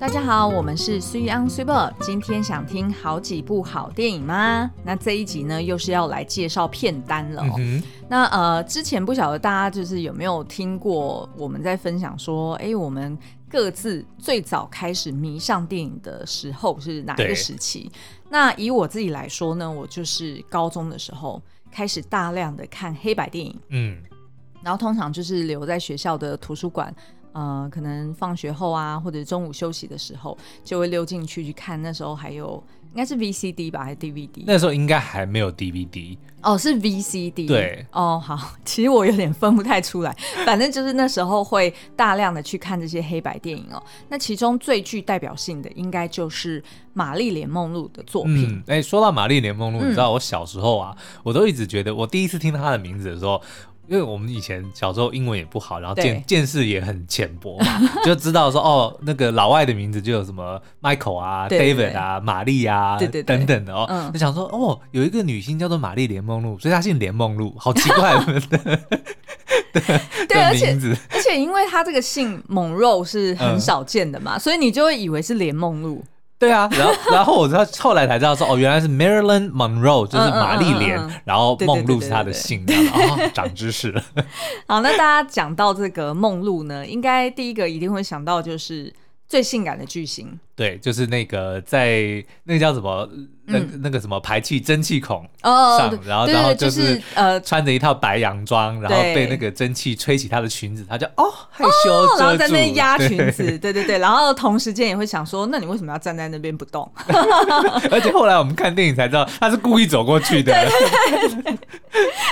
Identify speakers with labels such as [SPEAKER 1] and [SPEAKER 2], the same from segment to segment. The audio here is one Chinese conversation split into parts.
[SPEAKER 1] 大家好，我们是 Three on Super。今天想听好几部好电影吗？那这一集呢，又是要来介绍片单了、哦。嗯、那呃，之前不晓得大家就是有没有听过我们在分享说，哎，我们各自最早开始迷上电影的时候是哪一个时期？那以我自己来说呢，我就是高中的时候开始大量的看黑白电影。嗯，然后通常就是留在学校的图书馆。呃，可能放学后啊，或者中午休息的时候，就会溜进去去看。那时候还有应该是 VCD 吧，还是 DVD？
[SPEAKER 2] 那时候应该还没有 DVD。
[SPEAKER 1] 哦，是 VCD。
[SPEAKER 2] 对。
[SPEAKER 1] 哦，好，其实我有点分不太出来。反正就是那时候会大量的去看这些黑白电影哦。那其中最具代表性的，应该就是玛丽莲梦露的作品。
[SPEAKER 2] 哎、嗯，说到玛丽莲梦露，你知道我小时候啊，嗯、我都一直觉得，我第一次听到她的名字的时候。因为我们以前小时候英文也不好，然后见见识也很浅薄嘛，就知道说哦，那个老外的名字就有什么 Michael 啊、对对对。David 啊、玛丽啊对对对。等等的哦，嗯、就想说哦，有一个女星叫做玛丽莲梦露，所以她姓莲梦露，好奇怪 的
[SPEAKER 1] 对，对而且而且因为她这个姓猛肉是很少见的嘛，嗯、所以你就会以为是莲梦露。
[SPEAKER 2] 对啊，然后 然后我知道后来才知道说哦，原来是 Marilyn Monroe，就是玛丽莲，嗯嗯嗯嗯、然后梦露是她的姓，哦，长知识了。
[SPEAKER 1] 好，那大家讲到这个梦露呢，应该第一个一定会想到就是最性感的巨星。
[SPEAKER 2] 对，就是那个在那个叫什么，那那个什么排气蒸汽孔上，然后然后就是呃穿着一套白洋装，然后被那个蒸汽吹起她的裙子，她就哦害羞，
[SPEAKER 1] 然后在那压裙子，对对对，然后同时间也会想说，那你为什么要站在那边不动？
[SPEAKER 2] 而且后来我们看电影才知道，她是故意走过去的。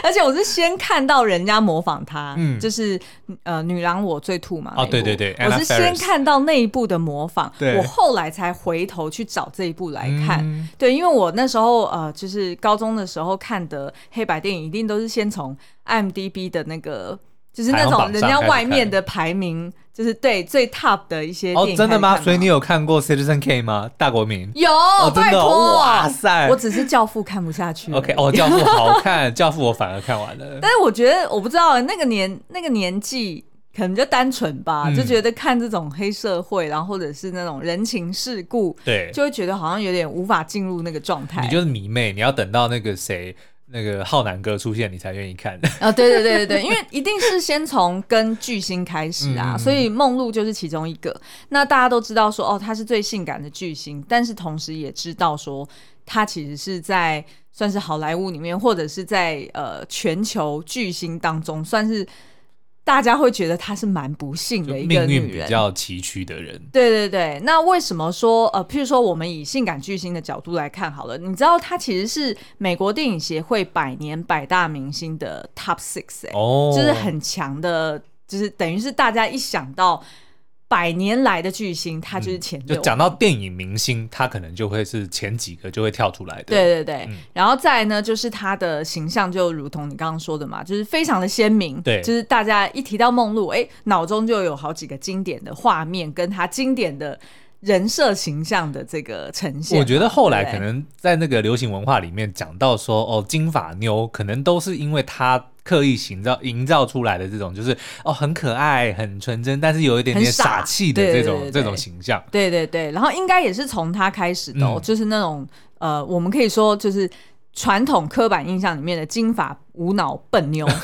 [SPEAKER 1] 而且我是先看到人家模仿她，嗯，就是呃女郎我最吐嘛，
[SPEAKER 2] 哦对对对，
[SPEAKER 1] 我是先看到那一部的模仿，我后。来才回头去找这一部来看，嗯、对，因为我那时候呃，就是高中的时候看的黑白电影，一定都是先从 IMDB 的那个，就是那种人家外面的排名，就是对最 top 的一些电影。哦，
[SPEAKER 2] 真的吗？所以你有看过 Citizen Kane 吗？大国民
[SPEAKER 1] 有，
[SPEAKER 2] 哦、真的、
[SPEAKER 1] 拜托，
[SPEAKER 2] 哇塞！
[SPEAKER 1] 我只是教父看不下去。
[SPEAKER 2] OK，哦，教父好看，教父我反而看完了。
[SPEAKER 1] 但是我觉得我不知道那个年那个年纪。可能就单纯吧，嗯、就觉得看这种黑社会，然后或者是那种人情世故，
[SPEAKER 2] 对，
[SPEAKER 1] 就会觉得好像有点无法进入那个状态。
[SPEAKER 2] 你就是迷妹，你要等到那个谁，那个浩南哥出现，你才愿意看。
[SPEAKER 1] 啊、哦，对对对对对，因为一定是先从跟巨星开始啊，嗯、所以梦露就是其中一个。那大家都知道说，哦，她是最性感的巨星，但是同时也知道说，她其实是在算是好莱坞里面，或者是在呃全球巨星当中算是。大家会觉得她是蛮不幸的一个
[SPEAKER 2] 命运比较崎岖的人。
[SPEAKER 1] 对对对，那为什么说呃，譬如说我们以性感巨星的角度来看好了，你知道她其实是美国电影协会百年百大明星的 Top Six 哎、欸，哦，就是很强的，就是等于是大家一想到。百年来的巨星，他就是前六、
[SPEAKER 2] 嗯、就讲到电影明星，他可能就会是前几个就会跳出来的。
[SPEAKER 1] 对对对，嗯、然后再呢，就是他的形象就如同你刚刚说的嘛，就是非常的鲜明。
[SPEAKER 2] 对，
[SPEAKER 1] 就是大家一提到梦露，哎，脑中就有好几个经典的画面，跟他经典的人设形象的这个呈现。
[SPEAKER 2] 我觉得后来可能在那个流行文化里面讲到说，哦，金发妞可能都是因为他。刻意营造营造出来的这种，就是哦，很可爱、很纯真，但是有一点点傻气的这种这种形象。
[SPEAKER 1] 对对对，然后应该也是从他开始的、哦，嗯、就是那种呃，我们可以说就是传统刻板印象里面的金发无脑笨妞。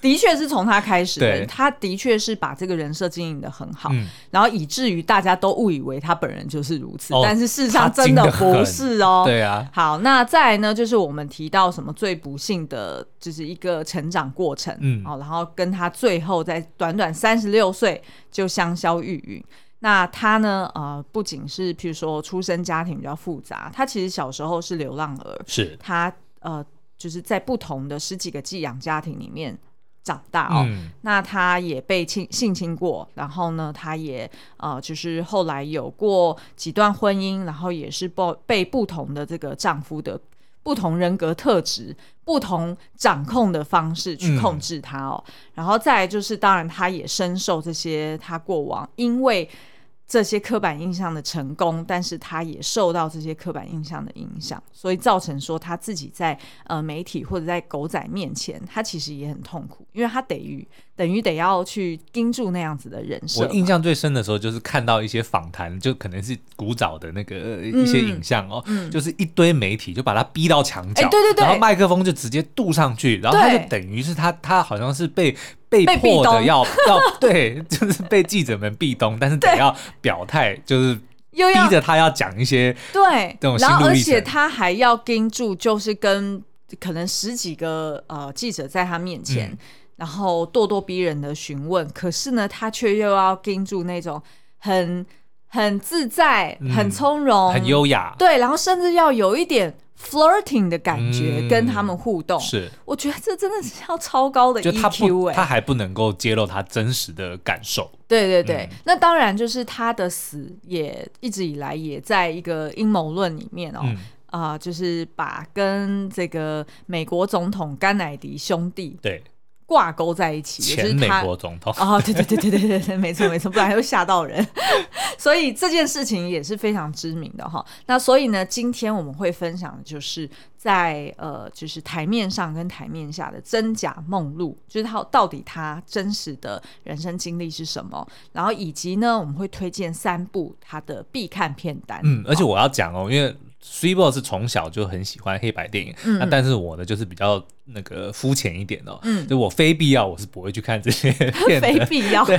[SPEAKER 1] 的确是从他开始的，他的确是把这个人设经营的很好，嗯、然后以至于大家都误以为他本人就是如此，哦、但是事实上真的不是哦。
[SPEAKER 2] 对啊，
[SPEAKER 1] 好，那再来呢，就是我们提到什么最不幸的，就是一个成长过程，嗯，然后跟他最后在短短三十六岁就香消玉殒。那他呢，呃，不仅是譬如说出生家庭比较复杂，他其实小时候是流浪儿，是他呃，就是在不同的十几个寄养家庭里面。长大哦，嗯、那他也被性性侵过，然后呢，他也呃，就是后来有过几段婚姻，然后也是被被不同的这个丈夫的不同人格特质、不同掌控的方式去控制他哦，嗯、然后再来就是，当然他也深受这些他过往因为。这些刻板印象的成功，但是他也受到这些刻板印象的影响，所以造成说他自己在呃媒体或者在狗仔面前，他其实也很痛苦，因为他等于等于得要去盯住那样子的人设。
[SPEAKER 2] 我印象最深的时候就是看到一些访谈，就可能是古早的那个一些影像哦，嗯。嗯、就是一堆媒体就把他逼到墙角，欸、对对对，然后麦克风就直接渡上去，然后他就等于是他他好像是被被迫的要 要对，就是被记者们壁咚，但是得要表态，就是。又逼着他要讲一些
[SPEAKER 1] 对，然后而且他还要盯住，就是跟可能十几个呃记者在他面前，嗯、然后咄咄逼人的询问，可是呢，他却又要盯住那种很很自在、嗯、很从容、
[SPEAKER 2] 很优雅，
[SPEAKER 1] 对，然后甚至要有一点。Flirting 的感觉，跟他们互动，
[SPEAKER 2] 是。
[SPEAKER 1] 我觉得这真的是要超高的 EQ 哎，
[SPEAKER 2] 他还不能够揭露他真实的感受。
[SPEAKER 1] 对对对，那当然就是他的死也一直以来也在一个阴谋论里面哦，啊，就是把跟这个美国总统甘乃迪兄弟对。挂钩在一起，
[SPEAKER 2] 前美国总统
[SPEAKER 1] 哦，对对对对对对没错没错，不然会吓到人。所以这件事情也是非常知名的哈。那所以呢，今天我们会分享的就是在呃，就是台面上跟台面下的真假梦露，就是他到底他真实的人生经历是什么，然后以及呢，我们会推荐三部他的必看片单。
[SPEAKER 2] 嗯，而且我要讲哦，因为。Switchball 是从小就很喜欢黑白电影，那、嗯、但是我呢就是比较那个肤浅一点哦，嗯，就我非必要我是不会去看这些片的，
[SPEAKER 1] 非必要。
[SPEAKER 2] 对，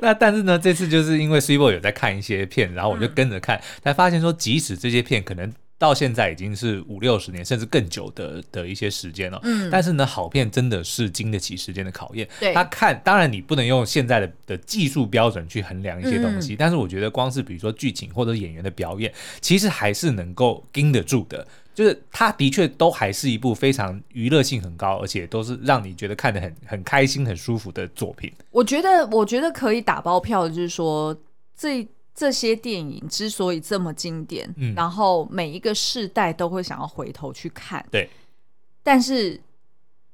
[SPEAKER 2] 那但是呢，这次就是因为 Switchball 有在看一些片，然后我就跟着看，嗯、才发现说，即使这些片可能。到现在已经是五六十年，甚至更久的的一些时间了。嗯，但是呢，好片真的是经得起时间的考验。对，他看，当然你不能用现在的的技术标准去衡量一些东西，嗯、但是我觉得光是比如说剧情或者演员的表演，其实还是能够经得住的。就是它的确都还是一部非常娱乐性很高，而且都是让你觉得看得很很开心、很舒服的作品。
[SPEAKER 1] 我觉得，我觉得可以打包票的就是说这。这些电影之所以这么经典，嗯，然后每一个世代都会想要回头去看，
[SPEAKER 2] 对，
[SPEAKER 1] 但是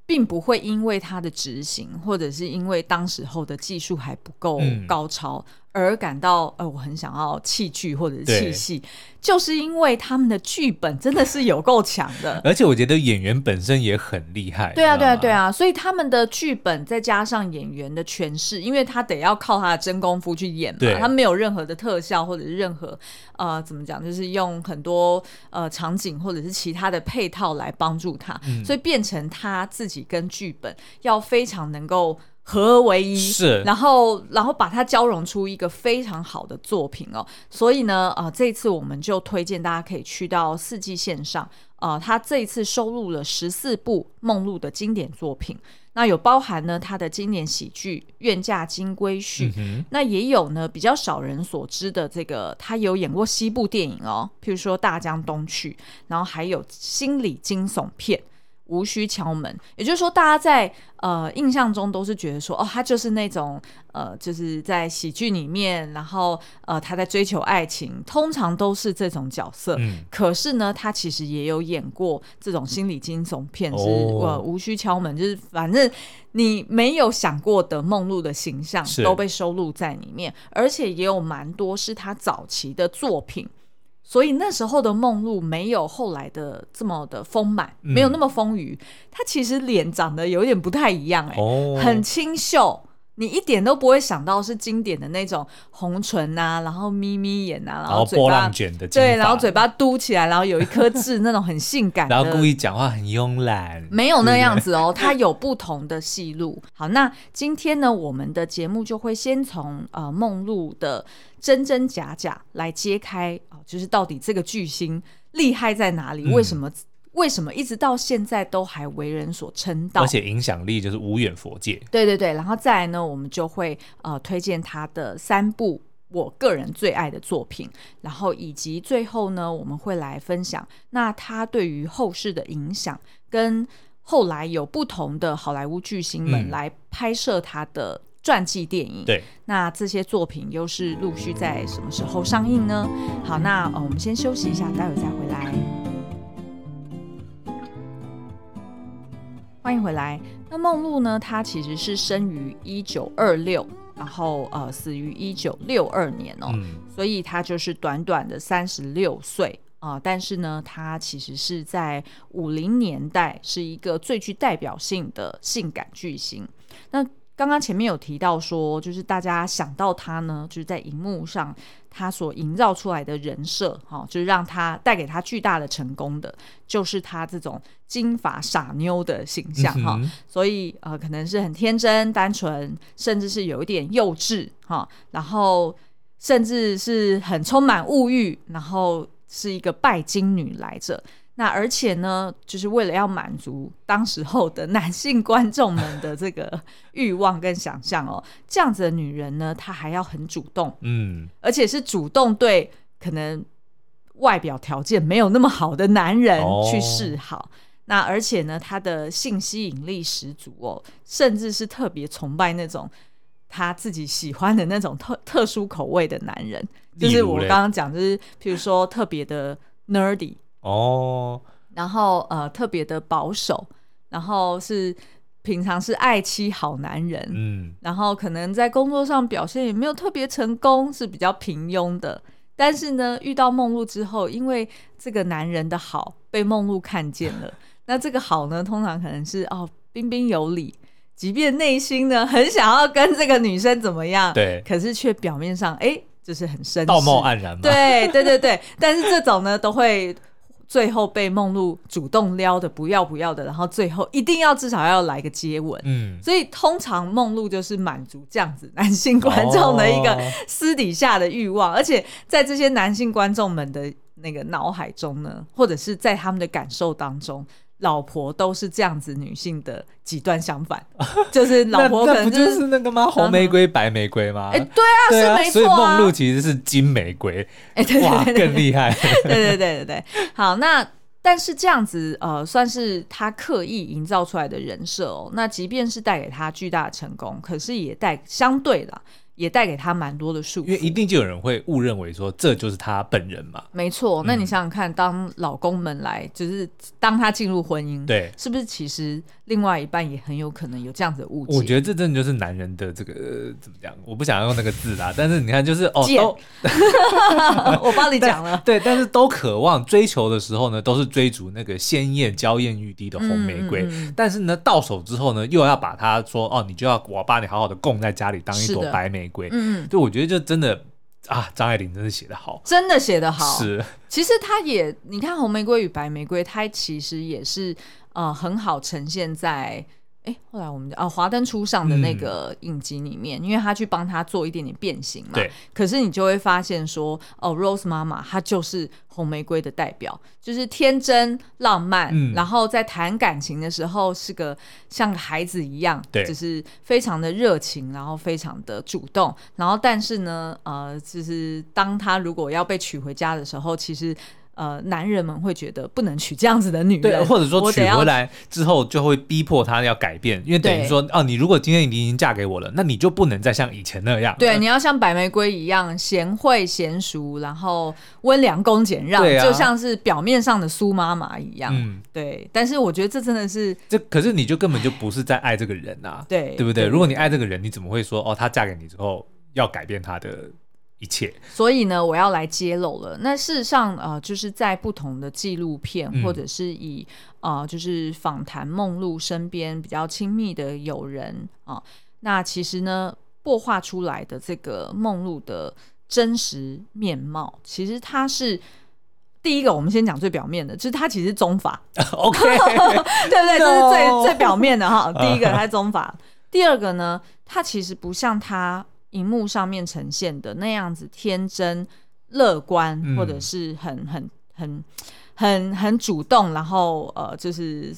[SPEAKER 1] 并不会因为它的执行，或者是因为当时候的技术还不够高超。嗯而感到呃，我很想要弃剧或者是弃戏，就是因为他们的剧本真的是有够强的，
[SPEAKER 2] 而且我觉得演员本身也很厉害。
[SPEAKER 1] 对啊，对啊，对啊，所以他们的剧本再加上演员的诠释，因为他得要靠他的真功夫去演嘛，他没有任何的特效或者是任何呃怎么讲，就是用很多呃场景或者是其他的配套来帮助他，嗯、所以变成他自己跟剧本要非常能够。合而为一，是，然后，然后把它交融出一个非常好的作品哦。所以呢，啊、呃，这一次我们就推荐大家可以去到四季线上，啊、呃，他这一次收录了十四部梦露的经典作品，那有包含呢他的经典喜剧《愿嫁金龟婿》，嗯、那也有呢比较少人所知的这个，他有演过西部电影哦，譬如说《大江东去》，然后还有心理惊悚片。无需敲门，也就是说，大家在呃印象中都是觉得说，哦，他就是那种呃，就是在喜剧里面，然后呃，他在追求爱情，通常都是这种角色。嗯。可是呢，他其实也有演过这种心理惊悚片，是呃无需敲门，就是反正你没有想过的梦露的形象都被收录在里面，而且也有蛮多是他早期的作品。所以那时候的梦露没有后来的这么的丰满，没有那么丰腴。她、嗯、其实脸长得有点不太一样、欸，哎、哦，很清秀。你一点都不会想到是经典的那种红唇啊，然后眯眯眼啊，然后
[SPEAKER 2] 波浪卷的，
[SPEAKER 1] 对，然后嘴巴嘟起来，然后有一颗痣，那种很性感，
[SPEAKER 2] 然后故意讲话很慵懒，
[SPEAKER 1] 没有那样子哦，它有不同的戏路。好，那今天呢，我们的节目就会先从呃梦露的真真假假来揭开啊、呃，就是到底这个巨星厉害在哪里，嗯、为什么？为什么一直到现在都还为人所称道？
[SPEAKER 2] 而且影响力就是无远佛界。
[SPEAKER 1] 对对对，然后再来呢，我们就会呃推荐他的三部我个人最爱的作品，然后以及最后呢，我们会来分享那他对于后世的影响，跟后来有不同的好莱坞巨星们来拍摄他的传记电影。对、嗯，那这些作品又是陆续在什么时候上映呢？好，那呃我们先休息一下，待会再回来。欢迎回来。那梦露呢？她其实是生于一九二六，然后呃死于一九六二年哦，嗯、所以她就是短短的三十六岁啊。但是呢，她其实是在五零年代是一个最具代表性的性感巨星。那刚刚前面有提到说，就是大家想到他呢，就是在荧幕上他所营造出来的人设，哈，就是让他带给他巨大的成功的，就是他这种金发傻妞的形象，哈、嗯。所以呃，可能是很天真、单纯，甚至是有一点幼稚，哈。然后甚至是很充满物欲，然后是一个拜金女来着。那而且呢，就是为了要满足当时候的男性观众们的这个欲望跟想象哦，这样子的女人呢，她还要很主动，嗯，而且是主动对可能外表条件没有那么好的男人去示好。哦、那而且呢，她的性吸引力十足哦，甚至是特别崇拜那种她自己喜欢的那种特特殊口味的男人，就是我刚刚讲，就是譬如说特别的 nerdy。哦，然后呃，特别的保守，然后是平常是爱妻好男人，嗯，然后可能在工作上表现也没有特别成功，是比较平庸的。但是呢，遇到梦露之后，因为这个男人的好被梦露看见了，那这个好呢，通常可能是哦，彬彬有礼，即便内心呢很想要跟这个女生怎么样，对，可是却表面上哎，就是很绅士，
[SPEAKER 2] 道貌岸然嘛，
[SPEAKER 1] 对对对对，但是这种呢都会。最后被梦露主动撩的不要不要的，然后最后一定要至少要来个接吻，嗯，所以通常梦露就是满足这样子男性观众的一个私底下的欲望，哦，而且在这些男性观众们的那个脑海中呢，或者是在他们的感受当中。老婆都是这样子，女性的极端相反，就是老婆可能、就是、
[SPEAKER 2] 就是那个吗？红玫瑰、白玫瑰吗？
[SPEAKER 1] 哎、欸，对啊，是没错、啊。
[SPEAKER 2] 所以梦露其实是金玫瑰，哎、欸，哇，更厉害。
[SPEAKER 1] 对对对对对，好，那但是这样子呃，算是他刻意营造出来的人设哦。那即便是带给他巨大的成功，可是也带相对的。也带给他蛮多的束缚，
[SPEAKER 2] 因为一定就有人会误认为说，这就是他本人嘛。
[SPEAKER 1] 没错，那你想想看，当老公们来，就是当他进入婚姻，对，是不是其实另外一半也很有可能有这样子的误解？
[SPEAKER 2] 我觉得这真的就是男人的这个怎么讲？我不想要用那个字啦，但是你看，就是哦，都
[SPEAKER 1] 我帮你讲了，
[SPEAKER 2] 对，但是都渴望追求的时候呢，都是追逐那个鲜艳、娇艳欲滴的红玫瑰，嗯嗯嗯，但是呢，到手之后呢，又要把它说哦，你就要我把你好好的供在家里，当一朵白玫瑰。嗯，对，我觉得就真的啊，张爱玲真的写得好，
[SPEAKER 1] 真的写得好。
[SPEAKER 2] 是，
[SPEAKER 1] 其实他也，你看《红玫瑰与白玫瑰》，它其实也是呃很好呈现在。哎，后来我们啊，华灯初上的那个影集里面，嗯、因为他去帮他做一点点变形嘛。对。可是你就会发现说，哦，Rose 妈妈她就是红玫瑰的代表，就是天真浪漫，嗯、然后在谈感情的时候是个像个孩子一样，对，就是非常的热情，然后非常的主动，然后但是呢，呃，就是当他如果要被娶回家的时候，其实。呃，男人们会觉得不能娶这样子的女人，
[SPEAKER 2] 对，或者说娶回来之后就会逼迫她要改变，因为等于说，哦，你如果今天你已经嫁给我了，那你就不能再像以前那样，
[SPEAKER 1] 对，你要像白玫瑰一样贤惠贤淑，然后温良恭俭让，啊，就像是表面上的苏妈妈一样，嗯，对。但是我觉得这真的是，
[SPEAKER 2] 这可是你就根本就不是在爱这个人啊，对，对不对？如果你爱这个人，你怎么会说哦，她嫁给你之后要改变她的？一切，
[SPEAKER 1] 所以呢，我要来揭露了。那事实上，呃，就是在不同的纪录片，嗯、或者是以呃，就是访谈梦露身边比较亲密的友人啊、呃，那其实呢，擘画出来的这个梦露的真实面貌，其实它是第一个。我们先讲最表面的，就是他其实是棕发。OK，对不对？这是最最表面的哈。第一个，他是棕发；第二个呢，他其实不像它。荧幕上面呈现的那样子天真、乐观，嗯、或者是很很很很很主动，然后呃，就是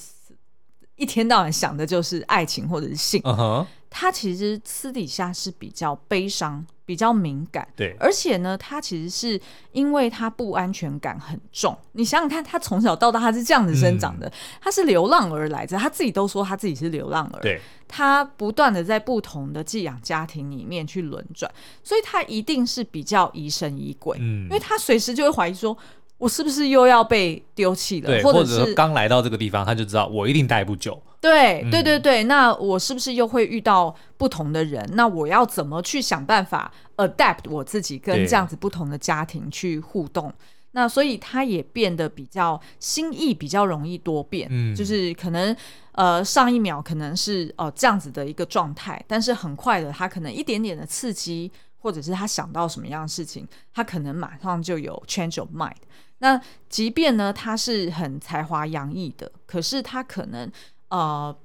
[SPEAKER 1] 一天到晚想的就是爱情或者是性。Uh huh. 他其实私底下是比较悲伤。比较敏感，对，而且呢，他其实是因为他不安全感很重。你想想看，他从小到大他是这样子生长的，嗯、他是流浪儿来着，他自己都说他自己是流浪儿。对，他不断的在不同的寄养家庭里面去轮转，所以他一定是比较疑神疑鬼，嗯，因为他随时就会怀疑说。我是不是又要被丢弃了？
[SPEAKER 2] 对，或者是刚来到这个地方，他就知道我一定待不久。
[SPEAKER 1] 对，嗯、对，对，对。那我是不是又会遇到不同的人？那我要怎么去想办法 adapt 我自己，跟这样子不同的家庭去互动？那所以他也变得比较心意比较容易多变，嗯，就是可能呃上一秒可能是哦、呃、这样子的一个状态，但是很快的他可能一点点的刺激，或者是他想到什么样的事情，他可能马上就有 change of mind。那即便呢他是很才华洋溢的，可是他可能呃。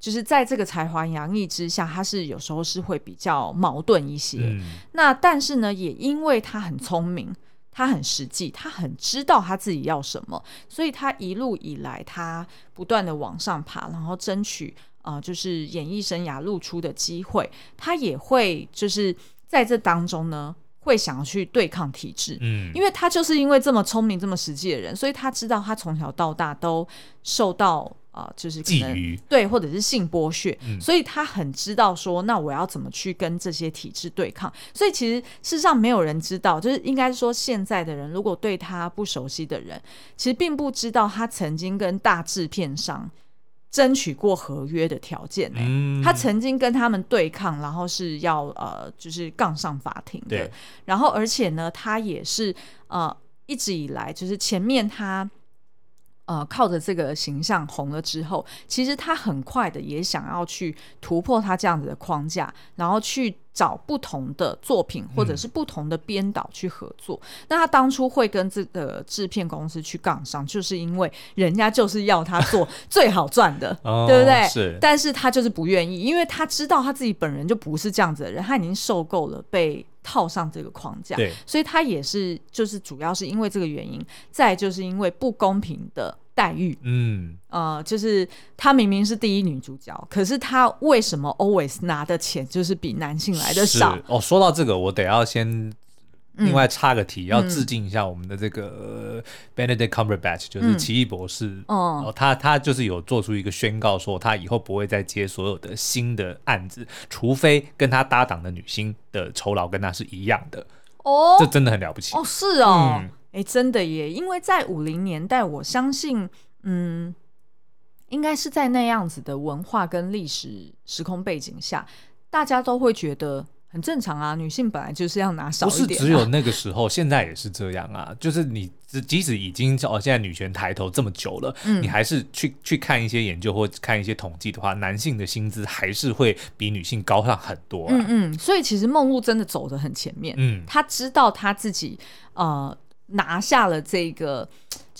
[SPEAKER 1] 就是在这个才华洋溢之下，他是有时候是会比较矛盾一些。嗯、那但是呢，也因为他很聪明，他很实际，他很知道他自己要什么，所以他一路以来，他不断的往上爬，然后争取啊、呃，就是演艺生涯露出的机会。他也会就是在这当中呢，会想要去对抗体制。嗯，因为他就是因为这么聪明、这么实际的人，所以他知道他从小到大都受到。啊、呃，就是可能对，或者是性剥削，嗯、所以他很知道说，那我要怎么去跟这些体制对抗。所以其实事实上没有人知道，就是应该说现在的人，如果对他不熟悉的人，其实并不知道他曾经跟大制片商争取过合约的条件呢、欸。嗯、他曾经跟他们对抗，然后是要呃，就是杠上法庭的。然后而且呢，他也是呃，一直以来就是前面他。呃，靠着这个形象红了之后，其实他很快的也想要去突破他这样子的框架，然后去找不同的作品或者是不同的编导去合作。嗯、那他当初会跟这个制片公司去杠上，就是因为人家就是要他做 最好赚的，对不对？是。但是他就是不愿意，因为他知道他自己本人就不是这样子的人，他已经受够了被套上这个框架，对。所以他也是，就是主要是因为这个原因，再就是因为不公平的。待遇，嗯，呃，就是她明明是第一女主角，可是她为什么 always 拿的钱就是比男性来的少？
[SPEAKER 2] 哦，说到这个，我得要先另外插个题，嗯、要致敬一下我们的这个 Benedict Cumberbatch，就是奇异博士。嗯、哦，他他就是有做出一个宣告，说他以后不会再接所有的新的案子，除非跟他搭档的女星的酬劳跟他是一样的。哦，这真的很了不起。
[SPEAKER 1] 哦，是哦。嗯哎，真的耶！因为在五零年代，我相信，嗯，应该是在那样子的文化跟历史时空背景下，大家都会觉得很正常啊。女性本来就是要拿少一点啊。
[SPEAKER 2] 不是只有那个时候，现在也是这样啊。就是你即使已经哦，现在女权抬头这么久了，嗯，你还是去去看一些研究或看一些统计的话，男性的薪资还是会比女性高上很多啊。
[SPEAKER 1] 嗯嗯，所以其实梦露真的走得很前面。嗯，她知道她自己呃。拿下了这个，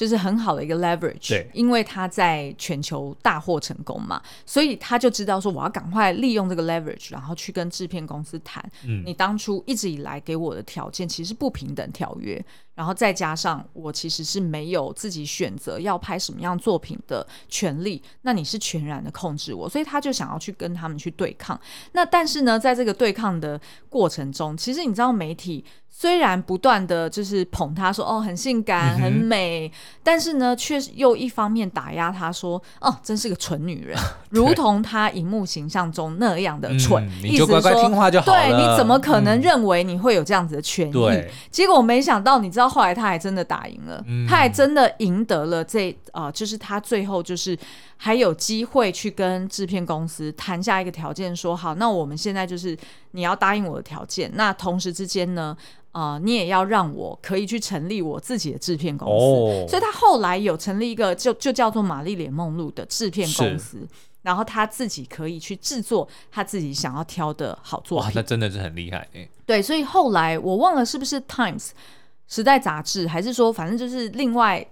[SPEAKER 1] 就是很好的一个 leverage，对，因为他在全球大获成功嘛，所以他就知道说，我要赶快利用这个 leverage，然后去跟制片公司谈，嗯，你当初一直以来给我的条件其实不平等条约，然后再加上我其实是没有自己选择要拍什么样作品的权利，那你是全然的控制我，所以他就想要去跟他们去对抗。那但是呢，在这个对抗的过程中，其实你知道媒体。虽然不断的就是捧他说哦，很性感很美，但是呢，却又一方面打压她说哦，真是个蠢女人，如同她荧幕形象中那样的蠢。
[SPEAKER 2] 嗯、你就乖乖听话就好了。
[SPEAKER 1] 对，你怎么可能认为你会有这样子的权益？嗯、结果没想到，你知道后来她还真的打赢了，嗯、她还真的赢得了这啊、呃，就是她最后就是还有机会去跟制片公司谈下一个条件，说好，那我们现在就是你要答应我的条件，那同时之间呢？啊、呃，你也要让我可以去成立我自己的制片公司，哦、所以他后来有成立一个就就叫做玛丽莲梦露的制片公司，然后他自己可以去制作他自己想要挑的好作品。哇，
[SPEAKER 2] 那真的是很厉害哎。
[SPEAKER 1] 对，所以后来我忘了是不是《Times》时代杂志，还是说反正就是另外。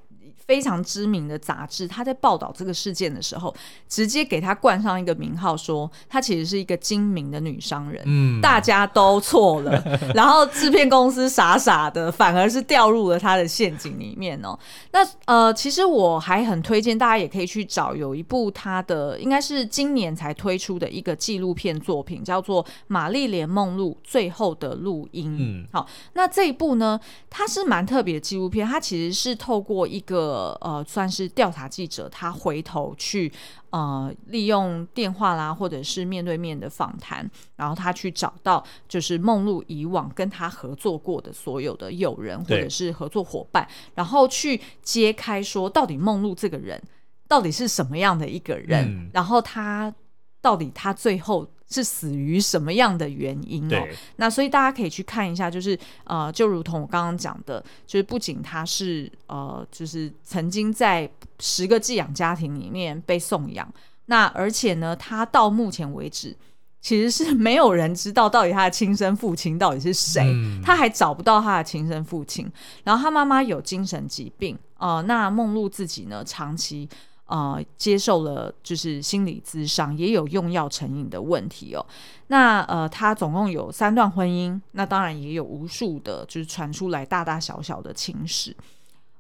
[SPEAKER 1] 非常知名的杂志，他在报道这个事件的时候，直接给他冠上一个名号，说他其实是一个精明的女商人。嗯，大家都错了，然后制片公司傻傻的，反而是掉入了他的陷阱里面哦。那呃，其实我还很推荐大家也可以去找，有一部他的应该是今年才推出的一个纪录片作品，叫做《玛丽莲梦露最后的录音》。嗯，好，那这一部呢，它是蛮特别的纪录片，它其实是透过一个。呃，算是调查记者，他回头去呃，利用电话啦，或者是面对面的访谈，然后他去找到就是梦露以往跟他合作过的所有的友人或者是合作伙伴，然后去揭开说，到底梦露这个人到底是什么样的一个人，嗯、然后他到底他最后是死于什么样的原因哦。那所以大家可以去看一下，就是呃，就如同我刚刚讲的，就是不仅他是呃，就是曾经在十个寄养家庭里面被送养，那而且呢，他到目前为止。其实是没有人知道到底他的亲生父亲到底是谁，嗯、他还找不到他的亲生父亲。然后他妈妈有精神疾病，呃，那梦露自己呢，长期呃接受了就是心理咨商，也有用药成瘾的问题哦。那呃，他总共有三段婚姻，那当然也有无数的，就是传出来大大小小的情史。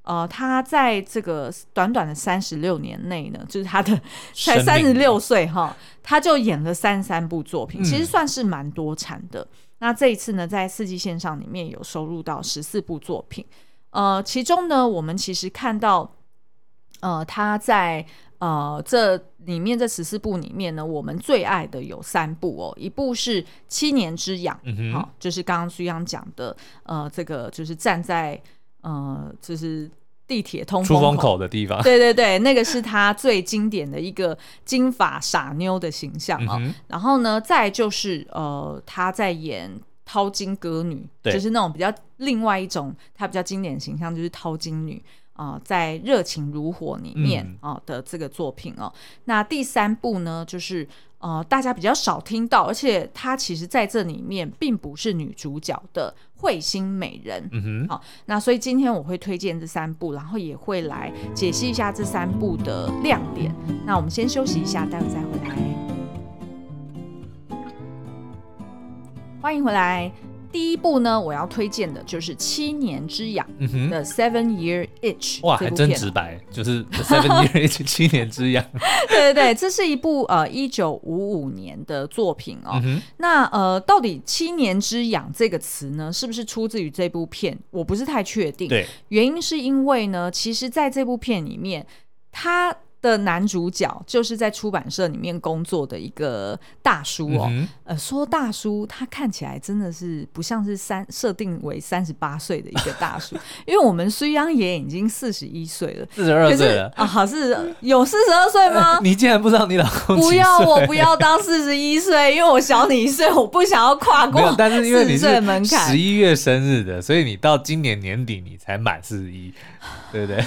[SPEAKER 1] 呃，他在这个短短的三十六年内呢，就是他的才三十六岁哈，他就演了三十三部作品，其实算是蛮多产的。嗯、那这一次呢，在四季线上里面有收录到十四部作品，呃，其中呢，我们其实看到，呃，他在呃这里面这十四部里面呢，我们最爱的有三部哦，一部是《七年之痒》，就是刚刚苏央讲的，呃，这个就是站在呃，就是。地铁通风口，出风口
[SPEAKER 2] 的地方，
[SPEAKER 1] 对对对，那个是他最经典的一个金发傻妞的形象啊、哦。嗯、然后呢，再就是呃，他在演淘金歌女，就是那种比较另外一种，他比较经典的形象就是淘金女啊、呃，在热情如火里面啊、嗯呃、的这个作品哦。那第三部呢，就是。呃，大家比较少听到，而且她其实在这里面并不是女主角的彗星美人。嗯哼，好，那所以今天我会推荐这三部，然后也会来解析一下这三部的亮点。那我们先休息一下，待会再回来。欢迎回来。第一部呢，我要推荐的就是《七年之痒》的 Seven Year Itch。
[SPEAKER 2] 哇，还真直白，就是 Seven Year Itch 七年之痒。
[SPEAKER 1] 对对对，这是一部呃一九五五年的作品哦。嗯、那呃，到底“七年之痒”这个词呢，是不是出自于这部片？我不是太确定。
[SPEAKER 2] 对，
[SPEAKER 1] 原因是因为呢，其实在这部片里面，他。的男主角就是在出版社里面工作的一个大叔哦，嗯、呃，说大叔，他看起来真的是不像是三设定为三十八岁的一个大叔，因为我们虽央也已经四十一岁了，
[SPEAKER 2] 四十二岁了
[SPEAKER 1] 啊，好是有四十二岁吗？
[SPEAKER 2] 你竟然不知道你老公？
[SPEAKER 1] 不要，我不要当四十一岁，因为我小你一岁，我不想要跨 过。
[SPEAKER 2] 但是因为你是十一月生日的，所以你到今年年底你才满四十一，对不对？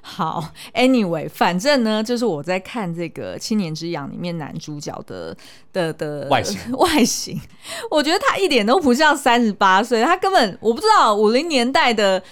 [SPEAKER 1] 好，Anyway，反正呢，就是我在看这个《七年之痒》里面男主角的的的
[SPEAKER 2] 外形，
[SPEAKER 1] 外形，我觉得他一点都不像三十八岁，他根本我不知道五零年代的。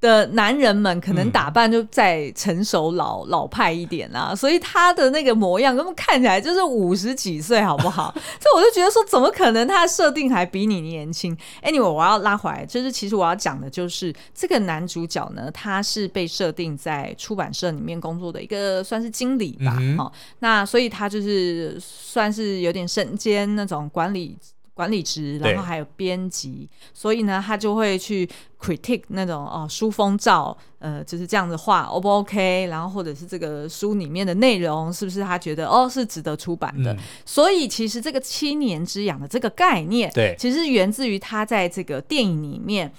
[SPEAKER 1] 的男人们可能打扮就再成熟老、嗯、老派一点啦，所以他的那个模样根本看起来就是五十几岁，好不好？所以我就觉得说，怎么可能他的设定还比你年轻？Anyway，我要拉回来，就是其实我要讲的就是这个男主角呢，他是被设定在出版社里面工作的一个算是经理吧，好、嗯哼，那所以他就是算是有点身兼那种管理。管理职，然后还有编辑，所以呢，他就会去 critique 那种哦书封照，呃，就是这样子画，O 不 OK？然后或者是这个书里面的内容是不是他觉得哦是值得出版的？嗯、所以其实这个七年之痒的这个概念，对，其实源自于他在这个电影里面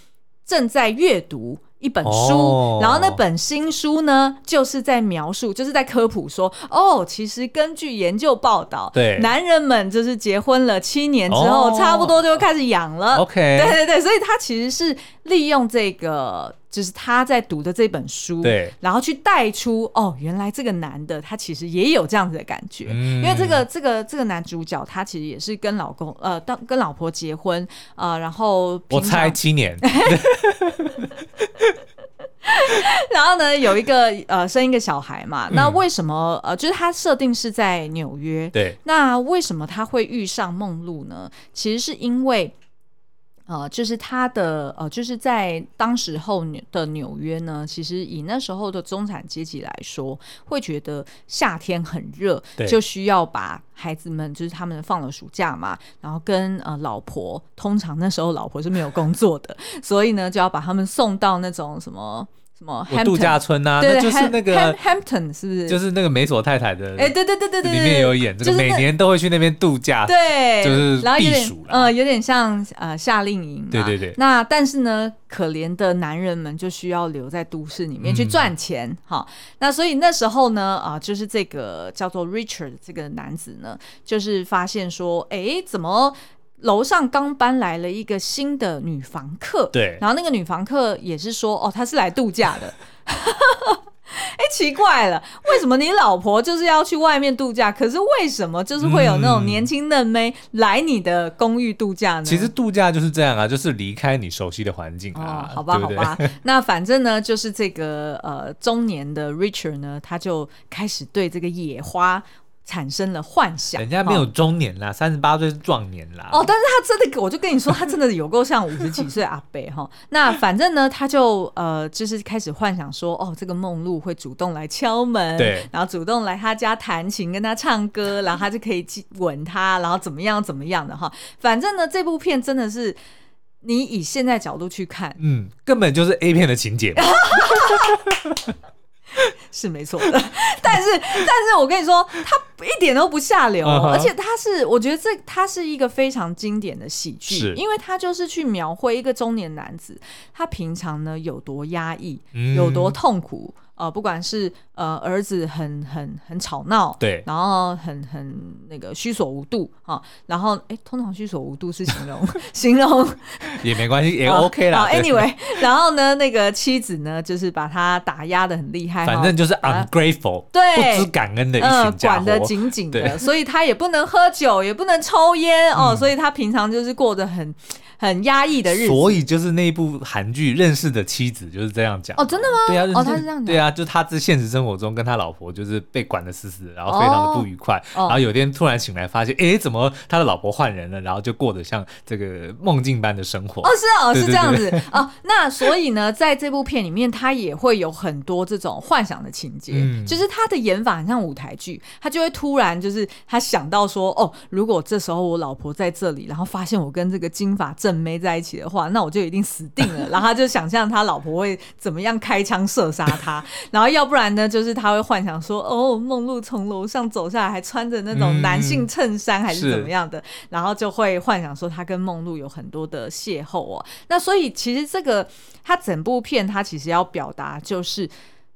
[SPEAKER 1] 正在阅读。一本书，哦、然后那本新书呢，就是在描述，就是在科普说，哦，其实根据研究报道，对，男人们就是结婚了七年之后，哦、差不多就开始养了。OK，对对对，所以他其实是利用这个，就是他在读的这本书，对，然后去带出，哦，原来这个男的他其实也有这样子的感觉，嗯、因为这个这个这个男主角他其实也是跟老公呃，当跟老婆结婚呃，然后
[SPEAKER 2] 我猜七年。
[SPEAKER 1] 然后呢，有一个呃，生一个小孩嘛。那为什么呃，就是他设定是在纽约。对。那为什么他会遇上梦露呢？其实是因为。呃，就是他的呃，就是在当时候的纽约呢，其实以那时候的中产阶级来说，会觉得夏天很热，就需要把孩子们，就是他们放了暑假嘛，然后跟呃老婆，通常那时候老婆是没有工作的，所以呢，就要把他们送到那种什么。什么
[SPEAKER 2] 度假村啊，
[SPEAKER 1] 对，
[SPEAKER 2] 就是那个
[SPEAKER 1] Hampton 是不是？
[SPEAKER 2] 就是那个美索太太的，
[SPEAKER 1] 哎，对对对对对，
[SPEAKER 2] 里面有演这个，每年都会去那边度假，
[SPEAKER 1] 对，
[SPEAKER 2] 就是避暑，
[SPEAKER 1] 呃，有点像呃夏令营，
[SPEAKER 2] 对对对。
[SPEAKER 1] 那但是呢，可怜的男人们就需要留在都市里面去赚钱，哈。那所以那时候呢，啊，就是这个叫做 Richard 这个男子呢，就是发现说，哎，怎么？楼上刚搬来了一个新的女房客，
[SPEAKER 2] 对，
[SPEAKER 1] 然后那个女房客也是说，哦，她是来度假的。哎，奇怪了，为什么你老婆就是要去外面度假？可是为什么就是会有那种年轻嫩妹来你的公寓度假呢？
[SPEAKER 2] 其实度假就是这样啊，就是离开你熟悉的环境啊。
[SPEAKER 1] 哦、好吧，对对好吧，那反正呢，就是这个呃中年的 Richard 呢，他就开始对这个野花。产生了幻想，
[SPEAKER 2] 人家没有中年啦，三十八岁是壮年啦。
[SPEAKER 1] 哦，但是他真的，我就跟你说，他真的有够像五十几岁阿伯哈。那反正呢，他就呃，就是开始幻想说，哦，这个梦露会主动来敲门，
[SPEAKER 2] 对，
[SPEAKER 1] 然后主动来他家弹琴，跟他唱歌，然后他就可以吻他，然后怎么样怎么样的哈。反正呢，这部片真的是你以现在角度去看，
[SPEAKER 2] 嗯，根本就是 A 片的情节。
[SPEAKER 1] 是没错的，但是但是我跟你说，他一点都不下流，uh huh. 而且他是，我觉得这他是一个非常经典的喜剧，因为他就是去描绘一个中年男子，他平常呢有多压抑，嗯、有多痛苦。呃，不管是呃儿子很很很吵闹，
[SPEAKER 2] 对，
[SPEAKER 1] 然后很很那个虚所无度啊，然后哎，通常虚所无度是形容 形容
[SPEAKER 2] 也没关系，也 OK 啦。
[SPEAKER 1] Anyway，然后呢，那个妻子呢，就是把他打压的很厉害，
[SPEAKER 2] 反正就是 ungrateful，对，不知感恩的一群家伙，
[SPEAKER 1] 管得紧紧的，所以他也不能喝酒，也不能抽烟哦，所以他平常就是过得很。很压抑的日子，
[SPEAKER 2] 所以就是那部韩剧《认识的妻子》就是这样讲。
[SPEAKER 1] 哦，真的吗？
[SPEAKER 2] 对啊，
[SPEAKER 1] 哦，他是这样讲。
[SPEAKER 2] 对啊，就他在现实生活中跟他老婆就是被管得死死的，然后非常的不愉快。然后有一天突然醒来，发现，哎，怎么他的老婆换人了？然后就过得像这个梦境般的生活。
[SPEAKER 1] 哦，是哦，是这样子哦。那所以呢，在这部片里面，他也会有很多这种幻想的情节，就是他的演法很像舞台剧，他就会突然就是他想到说，哦，如果这时候我老婆在这里，然后发现我跟这个金发正妹在一起的话，那我就一定死定了。然后他就想象他老婆会怎么样开枪射杀他，然后要不然呢，就是他会幻想说，哦，梦露从楼上走下来，还穿着那种男性衬衫，还是怎么样的，嗯、然后就会幻想说他跟梦露有很多的邂逅哦。那所以其实这个他整部片他其实要表达就是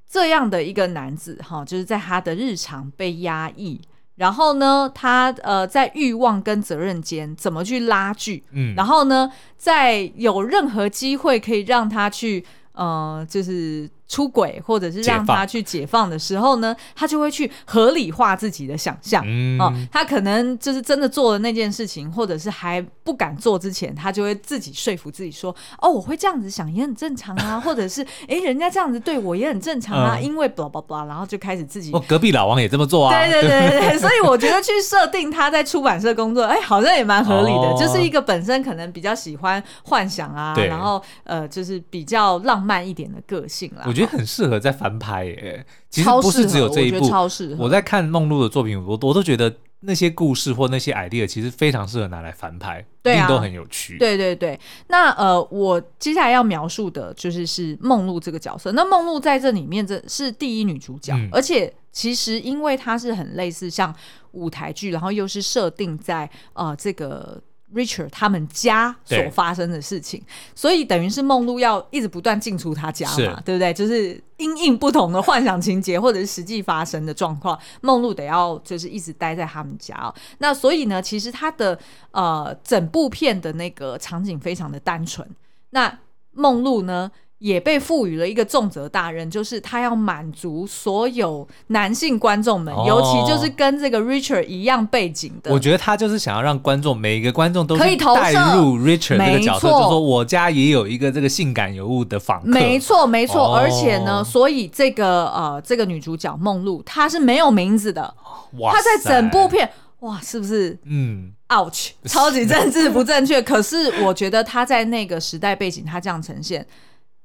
[SPEAKER 1] 这样的一个男子哈，就是在他的日常被压抑。然后呢，他呃在欲望跟责任间怎么去拉锯？嗯，然后呢，在有任何机会可以让他去呃，就是。出轨，或者是让他去解放的时候呢，他就会去合理化自己的想象。嗯、哦，他可能就是真的做了那件事情，或者是还不敢做之前，他就会自己说服自己说：“哦，我会这样子想也很正常啊。”或者是“哎，人家这样子对我也很正常啊。嗯”因为 blah blah blah，然后就开始自己。
[SPEAKER 2] 哦，隔壁老王也这么做啊。
[SPEAKER 1] 对对对对对，所以我觉得去设定他在出版社工作，哎，好像也蛮合理的。哦、就是一个本身可能比较喜欢幻想啊，然后呃，就是比较浪漫一点的个性啦。
[SPEAKER 2] 我觉得很适合在翻拍耶，其实不是只有这一部。
[SPEAKER 1] 超适合。
[SPEAKER 2] 我在看梦露的作品，我我都觉得那些故事或那些 idea 其实非常适合拿来翻拍，对啊，一定都很有趣。
[SPEAKER 1] 对对对，那呃，我接下来要描述的就是是梦露这个角色。那梦露在这里面这是第一女主角，嗯、而且其实因为她是很类似像舞台剧，然后又是设定在呃这个。Richard 他们家所发生的事情，所以等于是梦露要一直不断进出他家嘛，是对不对？就是因应不同的幻想情节或者是实际发生的状况，梦露得要就是一直待在他们家哦。那所以呢，其实他的呃整部片的那个场景非常的单纯。那梦露呢？也被赋予了一个重责大任，就是他要满足所有男性观众们，哦、尤其就是跟这个 Richard 一样背景的。
[SPEAKER 2] 我觉得他就是想要让观众每一个观众都可以带入 Richard 这个角色，错就说我家也有一个这个性感尤物的访客。
[SPEAKER 1] 没错，没错。哦、而且呢，所以这个呃，这个女主角梦露她是没有名字的。哇，她在整部片，哇，是不是？嗯，ouch，超级政治不正确。可是我觉得她在那个时代背景，她这样呈现。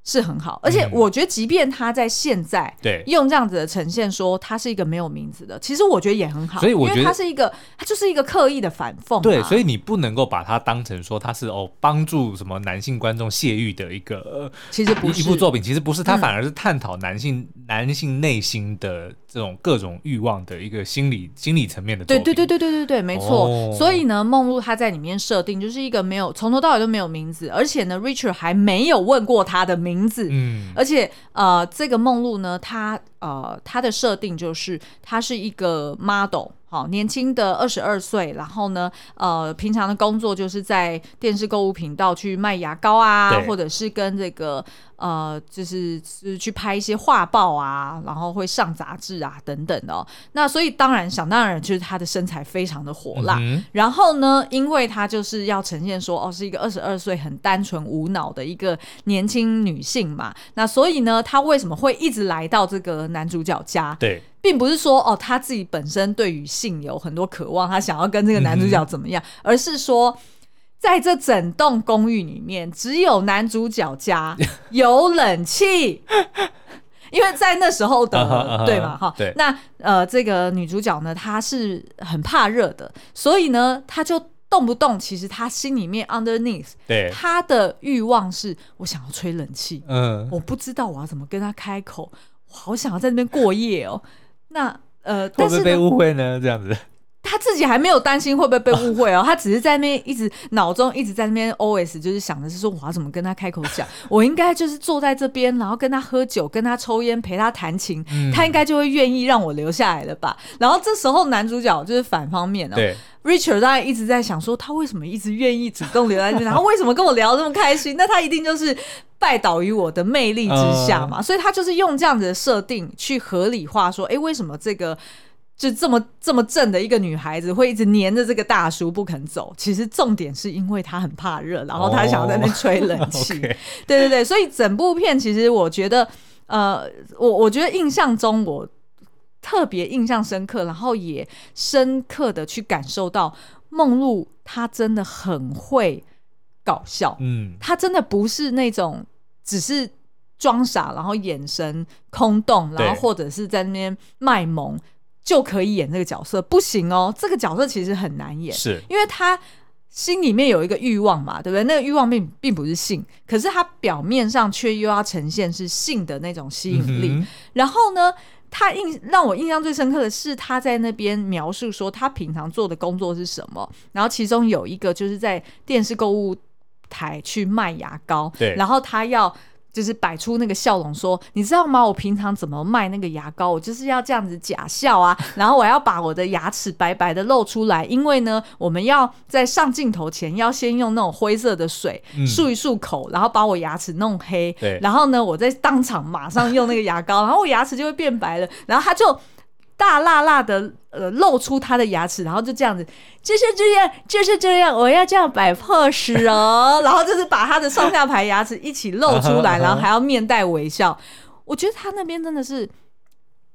[SPEAKER 1] 是很好，而且我觉得，即便他在现在
[SPEAKER 2] 对
[SPEAKER 1] 用这样子的呈现，说他是一个没有名字的，其实我觉得也很好。
[SPEAKER 2] 所以我觉得
[SPEAKER 1] 他是一个，他就是一个刻意的反讽。
[SPEAKER 2] 对，所以你不能够把它当成说他是哦帮助什么男性观众泄欲的一个，
[SPEAKER 1] 其实不是
[SPEAKER 2] 一部作品，其实不是，他反而是探讨男性、嗯、男性内心的这种各种欲望的一个心理心理层面的。
[SPEAKER 1] 对对对对对对对，没错。哦、所以呢，梦露她在里面设定就是一个没有从头到尾都没有名字，而且呢，Richard 还没有问过他的名字。嗯。而且，呃，这个梦露呢，她呃，他的设定就是她是一个 model。好，年轻的二十二岁，然后呢，呃，平常的工作就是在电视购物频道去卖牙膏啊，或者是跟这个呃，就是是去拍一些画报啊，然后会上杂志啊等等的哦。那所以当然想当然就是他的身材非常的火辣，嗯、然后呢，因为他就是要呈现说哦，是一个二十二岁很单纯无脑的一个年轻女性嘛，那所以呢，她为什么会一直来到这个男主角家？
[SPEAKER 2] 对。
[SPEAKER 1] 并不是说哦，他自己本身对于性有很多渴望，他想要跟这个男主角怎么样，嗯、而是说，在这整栋公寓里面，只有男主角家 有冷气，因为在那时候的、uh -huh, uh -huh, 对嘛哈，对，那呃，这个女主角呢，她是很怕热的，所以呢，她就动不动，其实她心里面 underneath，
[SPEAKER 2] 对，
[SPEAKER 1] 她的欲望是我想要吹冷气，
[SPEAKER 2] 嗯，
[SPEAKER 1] 我不知道我要怎么跟她开口，我好想要在那边过夜哦。那呃，
[SPEAKER 2] 会不会被误会呢？这样子，
[SPEAKER 1] 他自己还没有担心会不会被误会哦，他只是在那边一直脑中一直在那边 OS，就是想的是说我要怎么跟他开口讲，我应该就是坐在这边，然后跟他喝酒，跟他抽烟，陪他弹琴，嗯，他应该就会愿意让我留下来了吧？然后这时候男主角就是反方面哦，，Richard 大概一直在想说他为什么一直愿意主动留在这边，然后为什么跟我聊得这么开心？那他一定就是。拜倒于我的魅力之下嘛，uh, 所以他就是用这样子的设定去合理化说，哎、欸，为什么这个就这么这么正的一个女孩子会一直黏着这个大叔不肯走？其实重点是因为她很怕热，然后她想要在那吹冷气。Oh. 对对对，所以整部片其实我觉得，呃，我我觉得印象中我特别印象深刻，然后也深刻的去感受到梦露她真的很会搞笑，嗯，她真的不是那种。只是装傻，然后眼神空洞，然后或者是在那边卖萌就可以演这个角色，不行哦。这个角色其实很难演，
[SPEAKER 2] 是因
[SPEAKER 1] 为他心里面有一个欲望嘛，对不对？那个欲望并并不是性，可是他表面上却又要呈现是性的那种吸引力。嗯、然后呢，他印让我印象最深刻的是他在那边描述说他平常做的工作是什么，然后其中有一个就是在电视购物台去卖牙膏，
[SPEAKER 2] 对，
[SPEAKER 1] 然后他要就是摆出那个笑容，说：“你知道吗？我平常怎么卖那个牙膏？我就是要这样子假笑啊，然后我要把我的牙齿白白的露出来，因为呢，我们要在上镜头前要先用那种灰色的水漱一漱口，然后把我牙齿弄黑，
[SPEAKER 2] 对，
[SPEAKER 1] 然后呢，我在当场马上用那个牙膏，然后我牙齿就会变白了，然后他就。”大辣辣的，呃，露出他的牙齿，然后就这样子，就是这样，就是这样，我要这样摆 pose 哦，然后就是 把他的上下排牙齿一起露出来，然后还要面带微笑。我觉得他那边真的是。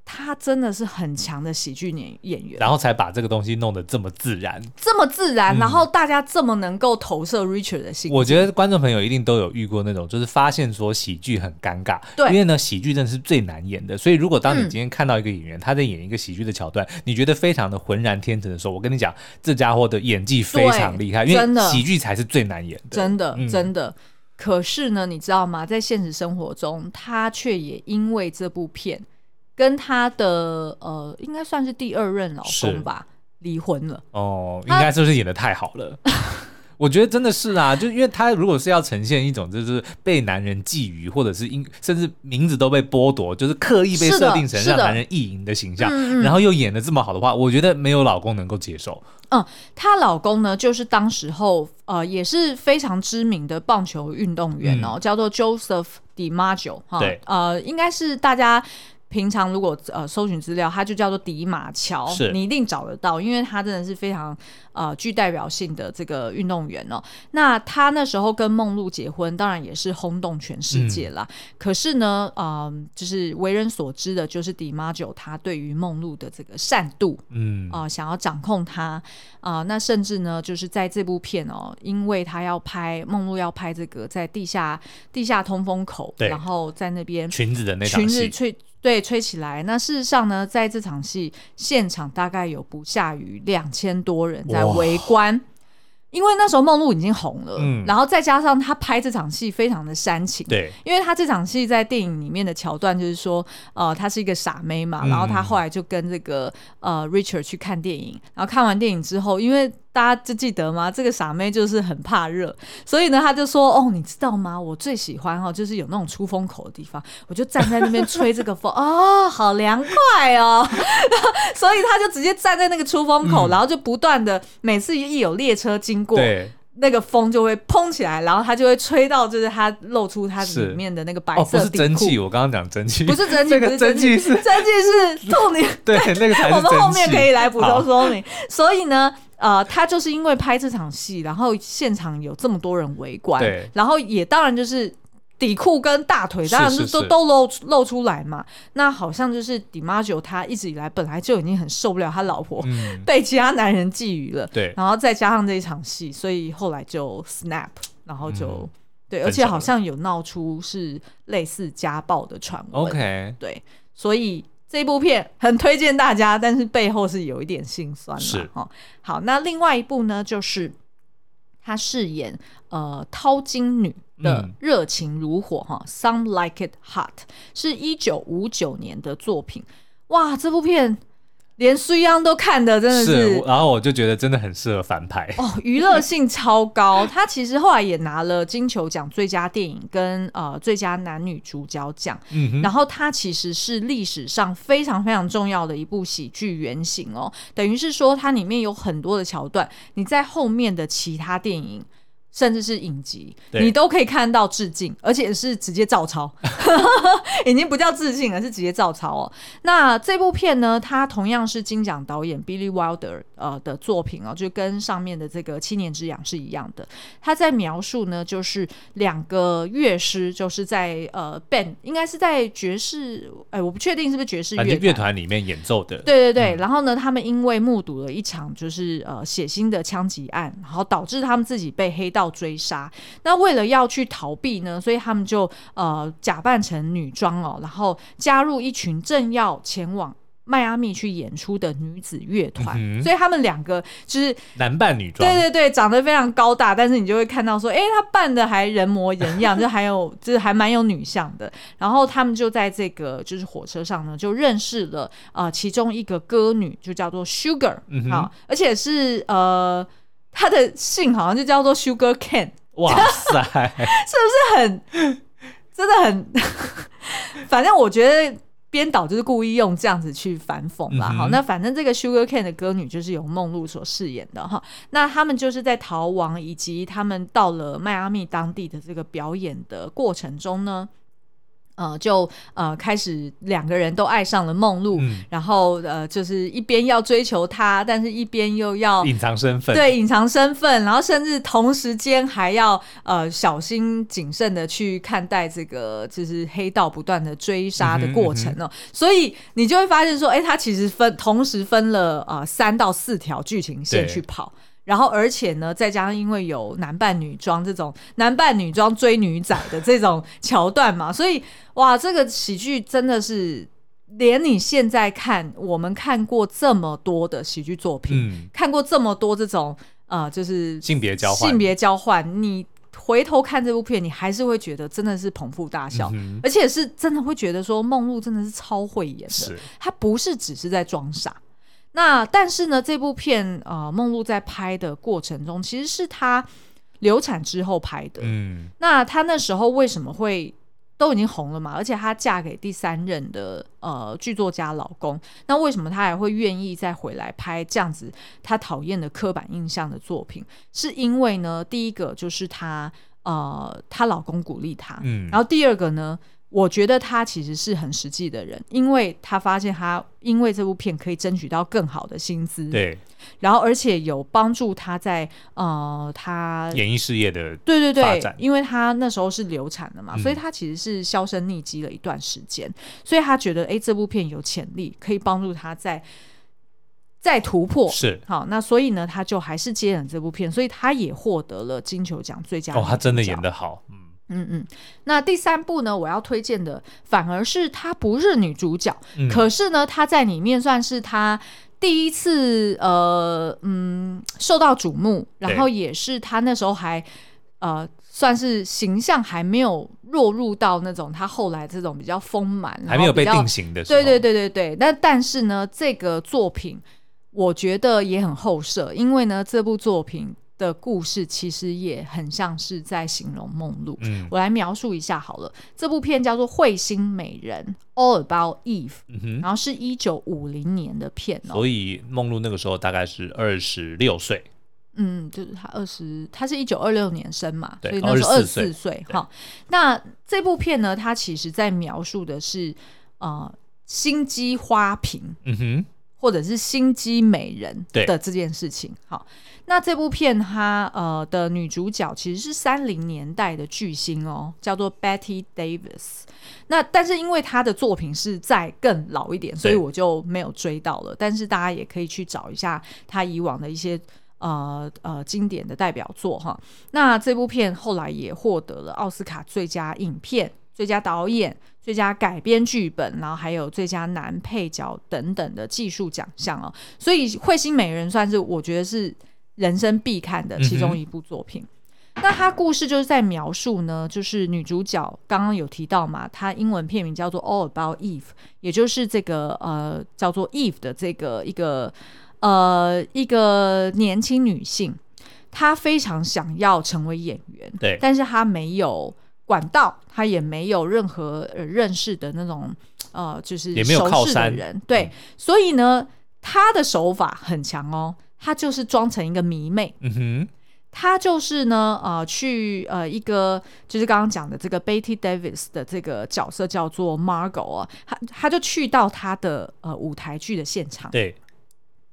[SPEAKER 1] 他真的是很强的喜剧演演员，
[SPEAKER 2] 然后才把这个东西弄得这么自然，
[SPEAKER 1] 这么自然，嗯、然后大家这么能够投射 Richard 的心。
[SPEAKER 2] 我觉得观众朋友一定都有遇过那种，就是发现说喜剧很尴尬，
[SPEAKER 1] 对，
[SPEAKER 2] 因为呢喜剧真的是最难演的。所以如果当你今天看到一个演员、嗯、他在演一个喜剧的桥段，你觉得非常的浑然天成的时候，我跟你讲，这家伙的演技非常厉害，因为喜剧才是最难演的，
[SPEAKER 1] 真的真的。可是呢，你知道吗？在现实生活中，他却也因为这部片。跟她的呃，应该算是第二任老公吧，离婚了。
[SPEAKER 2] 哦，应该就是演的太好了。我觉得真的是啊，就因为他如果是要呈现一种就是被男人觊觎，或者是因甚至名字都被剥夺，就是刻意被设定成让男人意淫的形象，然后又演的这么好的话，我觉得没有老公能够接受。
[SPEAKER 1] 嗯，她老公呢，就是当时候呃也是非常知名的棒球运动员哦，嗯、叫做 Joseph DiMaggio 哈，对，呃，应该是大家。平常如果呃搜寻资料，它就叫做迪马
[SPEAKER 2] 乔，
[SPEAKER 1] 你一定找得到，因为他真的是非常呃具代表性的这个运动员哦。那他那时候跟梦露结婚，当然也是轰动全世界啦。嗯、可是呢，嗯、呃，就是为人所知的，就是迪马九他对于梦露的这个善妒，嗯啊、呃，想要掌控他啊、呃。那甚至呢，就是在这部片哦，因为他要拍梦露要拍这个在地下地下通风口，然后在那边
[SPEAKER 2] 裙子的那场戏。
[SPEAKER 1] 对，吹起来。那事实上呢，在这场戏现场大概有不下于两千多人在围观，因为那时候梦露已经红了，嗯，然后再加上他拍这场戏非常的煽情，
[SPEAKER 2] 对，
[SPEAKER 1] 因为他这场戏在电影里面的桥段就是说，呃，他是一个傻妹嘛，然后他后来就跟这个呃 Richard 去看电影，然后看完电影之后，因为大家就记得吗？这个傻妹就是很怕热，所以呢，她就说：“哦，你知道吗？我最喜欢哈，就是有那种出风口的地方，我就站在那边吹这个风，哦，好凉快哦。”所以她就直接站在那个出风口，嗯、然后就不断的每次一有列车经过，对那个风就会砰起来，然后他就会吹到，就是他露出他里面的那个白色。哦，不是蒸
[SPEAKER 2] 汽，我刚刚讲蒸汽，
[SPEAKER 1] 不是蒸汽，不是蒸汽，是蒸汽是兔女。
[SPEAKER 2] 对，那个才是我
[SPEAKER 1] 们后面可以来补充说明。所以呢。呃，他就是因为拍这场戏，然后现场有这么多人围观，对。然后也当然就是底裤跟大腿，当然是都都露露出来嘛。那好像就是迪玛九他一直以来本来就已经很受不了他老婆 被其他男人觊觎了，对、嗯，然后再加上这一场戏，所以后来就 snap，然后就、嗯、对，而且好像有闹出是类似家暴的传闻
[SPEAKER 2] ，OK，
[SPEAKER 1] 对，所以。这部片很推荐大家，但是背后是有一点心酸的。
[SPEAKER 2] 是
[SPEAKER 1] 哦，好，那另外一部呢，就是他饰演呃淘金女的《热情如火》哈，嗯，《Some Like It Hot》是一九五九年的作品。哇，这部片。连苏央都看的真的是，
[SPEAKER 2] 是，然后我就觉得真的很适合翻拍
[SPEAKER 1] 哦，娱乐性超高。他其实后来也拿了金球奖最佳电影跟呃最佳男女主角奖。然后他其实是历史上非常非常重要的一部喜剧原型哦，等于是说它里面有很多的桥段，你在后面的其他电影。甚至是影集，对你都可以看到致敬，而且是直接照抄，已经不叫致敬了，是直接照抄哦。那这部片呢，它同样是金奖导演 Billy Wilder 呃的作品哦，就跟上面的这个七年之痒是一样的。他在描述呢，就是两个乐师，就是在呃 band 应该是在爵士，哎，我不确定是不是爵士乐
[SPEAKER 2] 乐团里面演奏的。
[SPEAKER 1] 对对对，嗯、然后呢，他们因为目睹了一场就是呃血腥的枪击案，然后导致他们自己被黑道追杀，那为了要去逃避呢，所以他们就呃假扮成女装哦，然后加入一群正要前往迈阿密去演出的女子乐团，嗯、所以他们两个就是
[SPEAKER 2] 男扮女装，
[SPEAKER 1] 对对对，长得非常高大，但是你就会看到说，哎，他扮的还人模人样，就还有就是还蛮有女相的。然后他们就在这个就是火车上呢，就认识了呃其中一个歌女，就叫做 Sugar 好、而且是呃。他的姓好像就叫做 Sugar Cane，
[SPEAKER 2] 哇塞，
[SPEAKER 1] 是不是很真的很？反正我觉得编导就是故意用这样子去反讽啦。嗯、好，那反正这个 Sugar Cane 的歌女就是由梦露所饰演的哈。那他们就是在逃亡以及他们到了迈阿密当地的这个表演的过程中呢。呃，就呃开始两个人都爱上了梦露，嗯、然后呃就是一边要追求她，但是一边又要
[SPEAKER 2] 隐藏身份，
[SPEAKER 1] 对，隐藏身份，然后甚至同时间还要呃小心谨慎的去看待这个就是黑道不断的追杀的过程哦，嗯哼嗯哼，所以你就会发现说，哎，他其实分同时分了呃三到四条剧情线去跑。然后，而且呢，再加上因为有男扮女装这种男扮女装追女仔的这种桥段嘛，所以哇，这个喜剧真的是连你现在看，我们看过这么多的喜剧作品，嗯、看过这么多这种呃，就是
[SPEAKER 2] 性别交换，
[SPEAKER 1] 性别交换，你回头看这部片，你还是会觉得真的是捧腹大笑，嗯、而且是真的会觉得说梦露真的是超会演的，是。她不是只是在装傻。那但是呢，这部片呃，梦露在拍的过程中，其实是她流产之后拍的。嗯，那她那时候为什么会都已经红了嘛？而且她嫁给第三任的呃剧作家老公，那为什么她还会愿意再回来拍这样子她讨厌的刻板印象的作品？是因为呢，第一个就是她呃她老公鼓励她，嗯，然后第二个呢。我觉得他其实是很实际的人，因为他发现他因为这部片可以争取到更好的薪资，
[SPEAKER 2] 对，
[SPEAKER 1] 然后而且有帮助他在呃他
[SPEAKER 2] 演艺事业的
[SPEAKER 1] 对对对，因为他那时候是流产的嘛，嗯、所以他其实是销声匿迹了一段时间，所以他觉得哎这部片有潜力，可以帮助他在再突破，
[SPEAKER 2] 是。
[SPEAKER 1] 好，那所以呢他就还是接演这部片，所以他也获得了金球奖最佳
[SPEAKER 2] 哦，他真的演得好，嗯。
[SPEAKER 1] 嗯嗯，那第三部呢？我要推荐的反而是她不是女主角，嗯、可是呢，她在里面算是她第一次呃嗯受到瞩目，然后也是她那时候还呃算是形象还没有落入到那种她后来这种比较丰满，
[SPEAKER 2] 还没有被定型的时候。
[SPEAKER 1] 对对对对对，那但是呢，这个作品我觉得也很后设，因为呢，这部作品。的故事其实也很像是在形容梦露。嗯，我来描述一下好了。这部片叫做《彗星美人》，All About Eve，嗯哼，然后是一九五零年的片哦。
[SPEAKER 2] 所以梦露那个时候大概是二十六岁。
[SPEAKER 1] 嗯，就是他二十，他是一九二六年生嘛，所以那时候二十四岁。哈，那这部片呢，它其实在描述的是呃心机花瓶，嗯哼，或者是心机美人的这件事情。好。那这部片它呃的女主角其实是三零年代的巨星哦，叫做 Betty Davis。那但是因为她的作品是在更老一点，所以我就没有追到了。但是大家也可以去找一下她以往的一些呃呃经典的代表作哈。那这部片后来也获得了奥斯卡最佳影片、最佳导演、最佳改编剧本，然后还有最佳男配角等等的技术奖项哦。所以《彗星美人》算是我觉得是。人生必看的其中一部作品，嗯、那它故事就是在描述呢，就是女主角刚刚有提到嘛，她英文片名叫做《All About Eve》，也就是这个呃叫做 Eve 的这个一个呃一个年轻女性，她非常想要成为演员，
[SPEAKER 2] 对，
[SPEAKER 1] 但是她没有管道，他也没有任何认识的那种呃就是熟识的人，对，嗯、所以呢，他的手法很强哦。他就是装成一个迷妹，嗯哼，他就是呢，呃，去呃一个就是刚刚讲的这个 Betty Davis 的这个角色叫做 Margot 啊，他他就去到他的呃舞台剧的现场，
[SPEAKER 2] 对。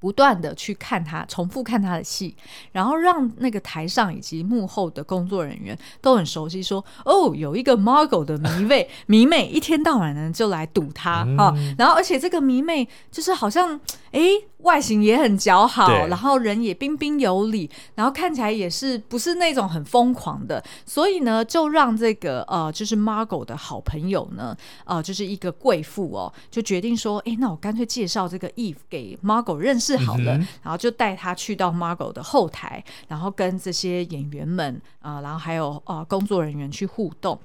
[SPEAKER 1] 不断的去看他，重复看他的戏，然后让那个台上以及幕后的工作人员都很熟悉说，说哦，有一个 Margot 的迷妹，迷妹一天到晚呢就来堵他、嗯、啊，然后而且这个迷妹就是好像哎外形也很姣好，然后人也彬彬有礼，然后看起来也是不是那种很疯狂的，所以呢就让这个呃就是 Margot 的好朋友呢呃就是一个贵妇哦，就决定说，哎那我干脆介绍这个 Eve 给 Margot 认识。好了，然后就带他去到 Margot 的后台，然后跟这些演员们啊、呃，然后还有呃工作人员去互动。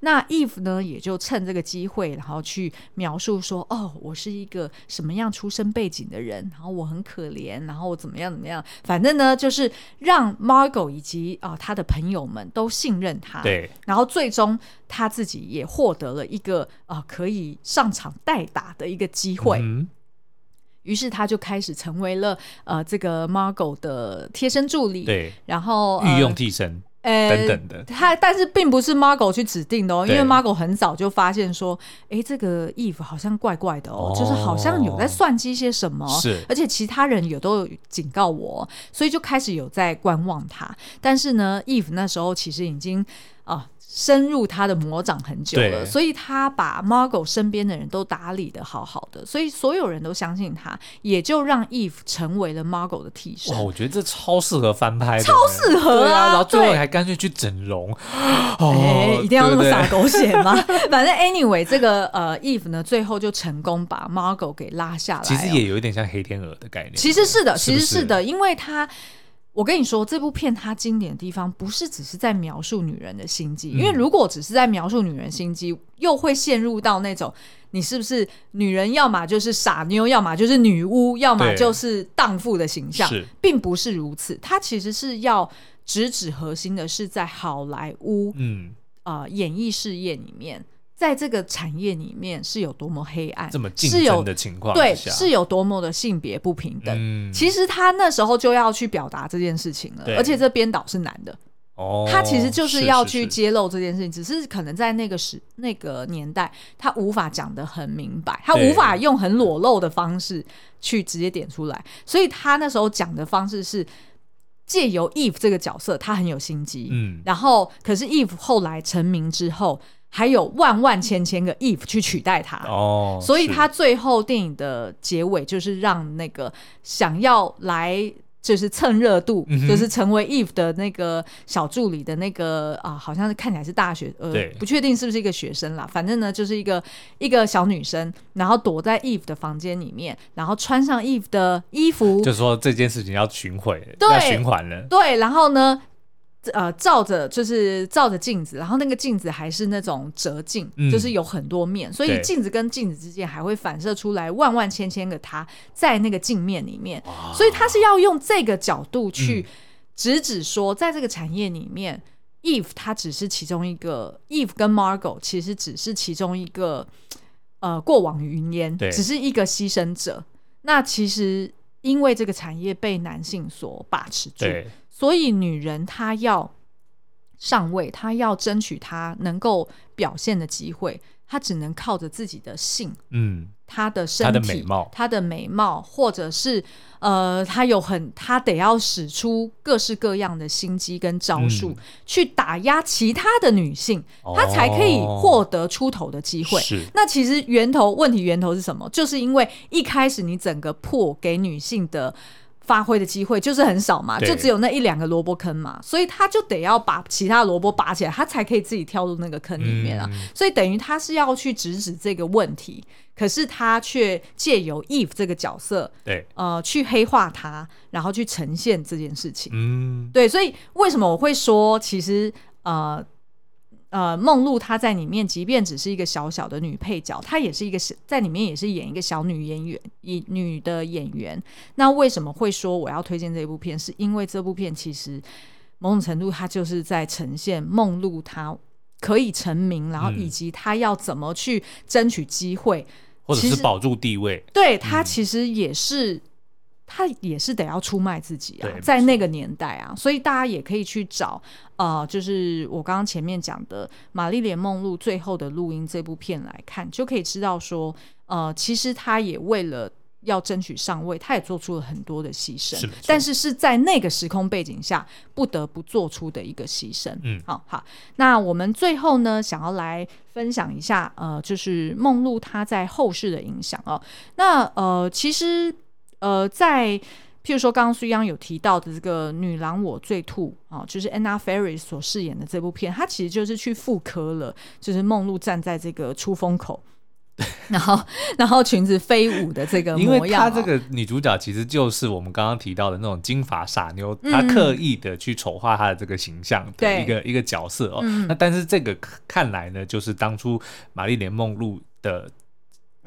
[SPEAKER 1] 那 Eve 呢，也就趁这个机会，然后去描述说：“哦，我是一个什么样出身背景的人，然后我很可怜，然后我怎么样怎么样。反正呢，就是让 Margot 以及啊、呃、他的朋友们都信任他。
[SPEAKER 2] 对，
[SPEAKER 1] 然后最终他自己也获得了一个啊、呃、可以上场代打的一个机会。嗯”于是他就开始成为了呃这个 Margot 的贴身助理，
[SPEAKER 2] 对，
[SPEAKER 1] 然后
[SPEAKER 2] 御用替身，呃等等的。
[SPEAKER 1] 他但是并不是 Margot 去指定的哦，因为 Margot 很早就发现说，哎，这个 Eve 好像怪怪的哦，哦就是好像有在算计些什么，
[SPEAKER 2] 是，
[SPEAKER 1] 而且其他人也都有警告我，所以就开始有在观望他。但是呢，Eve 那时候其实已经啊。深入他的魔掌很久了，所以他把 Margot 身边的人都打理的好好的，所以所有人都相信他，也就让 Eve 成为了 Margot 的替身。
[SPEAKER 2] 哇，我觉得这超适合翻拍的，
[SPEAKER 1] 超适合啊！
[SPEAKER 2] 啊然后最后还干脆去整容，哦，
[SPEAKER 1] 一定要那么洒狗血吗？反正 anyway，这个呃 Eve 呢，最后就成功把 Margot 给拉下来，
[SPEAKER 2] 其实也有一点像黑天鹅的概念。
[SPEAKER 1] 其实是的，其实是的，是是因为他。我跟你说，这部片它经典的地方不是只是在描述女人的心机，嗯、因为如果只是在描述女人心机，又会陷入到那种你是不是女人，要么就是傻妞，要么就是女巫，要么就是荡妇的形象，并不是如此。它其实是要直指核心的，是在好莱坞，嗯啊、呃，演艺事业里面。在这个产业里面是有多么黑暗，
[SPEAKER 2] 这么竞争的情况，
[SPEAKER 1] 对，是有多么的性别不平等。嗯、其实他那时候就要去表达这件事情了，而且这编导是男的
[SPEAKER 2] 哦，
[SPEAKER 1] 他其实就是要去揭露这件事情，是是是，只是可能在那个时那个年代，他无法讲得很明白，他无法用很裸露的方式去直接点出来，所以他那时候讲的方式是借由 Eve 这个角色，他很有心机，嗯，然后可是 Eve 后来成名之后，还有万万千千个 Eve 去取代他，哦，所以他最后电影的结尾就是让那个想要来。就是蹭热度，嗯，就是成为 Eve 的那个小助理的那个啊，好像是看起来是大学，呃，不确定是不是一个学生啦。反正呢，就是一个一个小女生，然后躲在 Eve 的房间里面，然后穿上 Eve 的衣服，
[SPEAKER 2] 就是说这件事情要巡回，要循环了。
[SPEAKER 1] 对，然后呢？呃，照着就是照着镜子，然后那个镜子还是那种折镜，嗯，就是有很多面，所以镜子跟镜子之间还会反射出来万万千千个他在那个镜面里面，所以他是要用这个角度去直指说，在这个产业里面，嗯，Eve 他只是其中一个，Eve 跟 Margot 其实只是其中一个，呃，过往云烟，只是一个牺牲者。那其实因为这个产业被男性所把持住。所以，女人她要上位，她要争取她能够表现的机会，她只能靠着自己的性，嗯，她的身体，她的美貌，她的美貌，或者是呃，她有很，她得要使出各式各样的心机跟招数，嗯，去打压其他的女性，她才可以获得出头的机会。是，那其实源头问题源头是什么？就是因为一开始你整个破给女性的。发挥的机会就是很少嘛，就只有那一两个萝卜坑嘛，所以他就得要把其他萝卜拔起来，他才可以自己跳入那个坑里面啊。嗯、所以等于他是要去直指这个问题，可是他却借由 Eve 这个角色，对，呃，去黑化他，然后去呈现这件事情。嗯，对，所以为什么我会说，其实呃。呃，梦露她在里面，即便只是一个小小的女配角，她也是一个在里面也是演一个小女演员，一女的演员。那为什么会说我要推荐这部片？是因为这部片其实某种程度它就是在呈现梦露她可以成名，然后以及她要怎么去争取机会，
[SPEAKER 2] 或者是保住地位。
[SPEAKER 1] 对，她其实也是。嗯他也是得要出卖自己啊，在那个年代啊，所以大家也可以去找，呃，就是我刚刚前面讲的《玛丽莲梦露最后的录音》这部片来看，就可以知道说，呃，其实他也为了要争取上位，他也做出了很多的牺牲，是但是是在那个时空背景下不得不做出的一个牺牲。嗯，好好，那我们最后呢，想要来分享一下，呃，就是梦露她在后世的影响哦。那呃，其实。呃，在譬如说，刚刚苏央有提到的这个《女郎我最吐》啊，就是 Anna Faris 所饰演的这部片，它其实就是去复刻了，就是梦露站在这个出风口，然后然后裙子飞舞的这个模样。
[SPEAKER 2] 因为她这个女主角其实就是我们刚刚提到的那种金发傻妞，她刻意的去丑化她的这个形象的一个、嗯、一个角色哦。嗯、那但是这个看来呢，就是当初玛丽莲梦露的。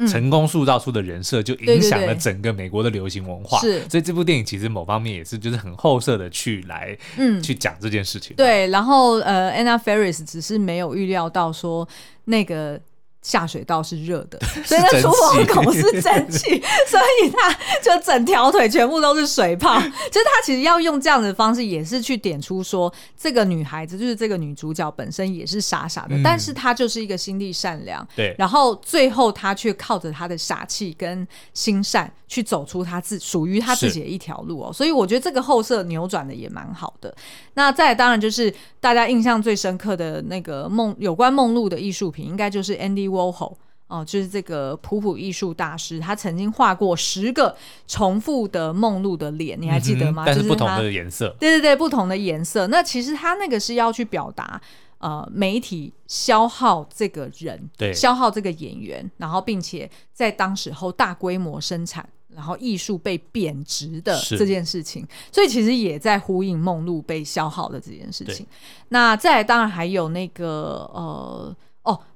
[SPEAKER 2] 成功塑造出的人设就影响了整个美国的流行文化，是，所以这部电影其实某方面也是就是很后设的去来，嗯，去讲这件事情。
[SPEAKER 1] 对，然后呃，Anna Ferris 只是没有预料到说那个。下水道是热的，所以那出风口是蒸汽，所以他就整条腿全部都是水泡。就是他其实要用这样的方式，也是去点出说，这个女孩子就是这个女主角本身也是傻傻的，嗯、但是她就是一个心地善良。对，然后最后她却靠着她的傻气跟心善，去走出她自属于她自己的一条路哦。所以我觉得这个后设扭转的也蛮好的。那再当然就是大家印象最深刻的那个梦有关梦露的艺术品，应该就是 Andy Warhol 哦，就是这个普普艺术大师，他曾经画过十个重复的梦露的脸，你还记得吗？
[SPEAKER 2] 嗯、但是不同的颜色。
[SPEAKER 1] 对对对，不同的颜色。那其实他那个是要去表达，呃，媒体消耗这个人，对，消耗这个演员，然后并且在当时候大规模生产，然后艺术被贬值的这件事情，所以其实也在呼应梦露被消耗的这件事情。那再来，当然还有那个呃。